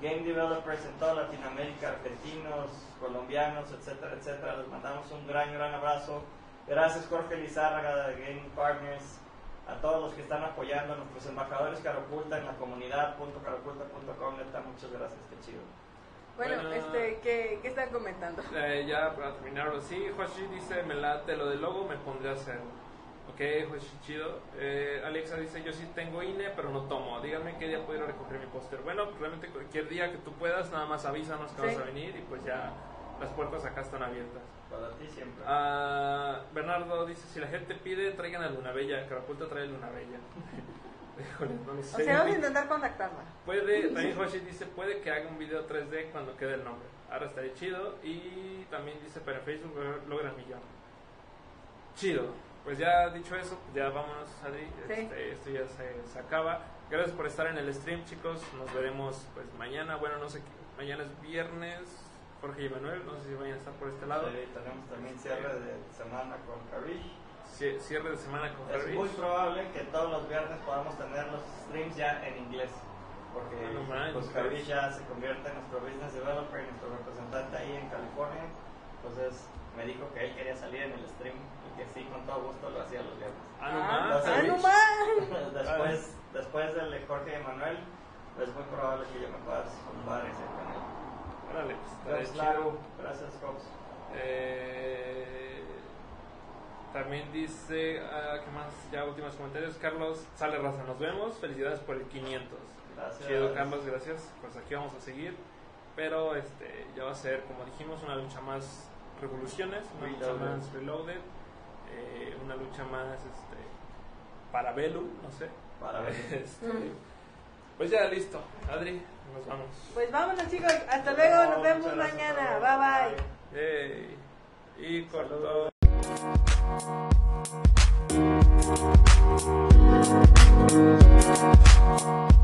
game developers en toda Latinoamérica, argentinos, colombianos, etcétera, etcétera. Les mandamos un gran, gran abrazo. Gracias Jorge Lizárraga de Gaming Partners. A todos los que están apoyando, a nuestros embajadores Caroculta en la comunidad .caroculta.com. Neta, muchas gracias, qué chido. Bueno, Bueno. este, ¿qué, ¿qué están comentando? Eh, ya para terminarlo, sí, Hoshi dice, me late lo del logo, me pondré a hacerlo. Ok, Hoshi, chido. Eh, Alexa dice, yo sí tengo INE, pero no tomo. Díganme qué día puedo ir a recoger mi póster. Bueno, pues, realmente cualquier día que tú puedas, nada más avísanos que Sí. vas a venir y pues ya las puertas acá están abiertas. Para ti siempre. Ah, Bernardo dice, si la gente pide, traigan a Luna Bella. Carapulta trae Luna Bella. Híjole, no lo O sé. sea, vamos a intentar contactarla. Puede, también Hoshi dice, puede que haga un video 3D cuando quede el nombre. Ahora estaría chido. Y también dice, pero en Facebook log- logra el millón. Chido. Pues ya dicho eso, ya vámonos, Adri. Sí. Este, esto ya se, se acaba. Gracias por estar en el stream, chicos. Nos veremos pues mañana. Bueno, no sé qué. Mañana es viernes. Jorge y Manuel, no sé si vayan a estar por este lado. Sí, tenemos también cierre de semana con. Cie- Cierre de semana con Es muy probable que todos los viernes podamos tener los streams ya en inglés. Porque Ah, no manches. pues ya se convierte en nuestro business developer y nuestro representante ahí en California. Entonces me dijo que él quería salir en el stream y que sí, con todo gusto lo hacía los viernes. Ah, no Ah, más, ah, Harry. no más. después, después del de Jorge y Emanuel, es muy probable que yo me pueda ocupar ese canal. Órale, pues, estaría Gracias, Cops. Eh, también dice, ah, ¿qué más? Ya últimos comentarios. Carlos sale raza, nos vemos. Felicidades por el 500. Gracias. Chido, Carlos, gracias. Pues aquí vamos a seguir. Pero este ya va a ser, como dijimos, una lucha más revoluciones, una lucha más reloaded, eh, una lucha más este para Bellum, no sé. Para ver. Este, pues ya listo, Adri, nos vamos. Pues vámonos chicos, hasta luego, nos vemos mañana, bye bye. Yay. Y cortó. Saludos.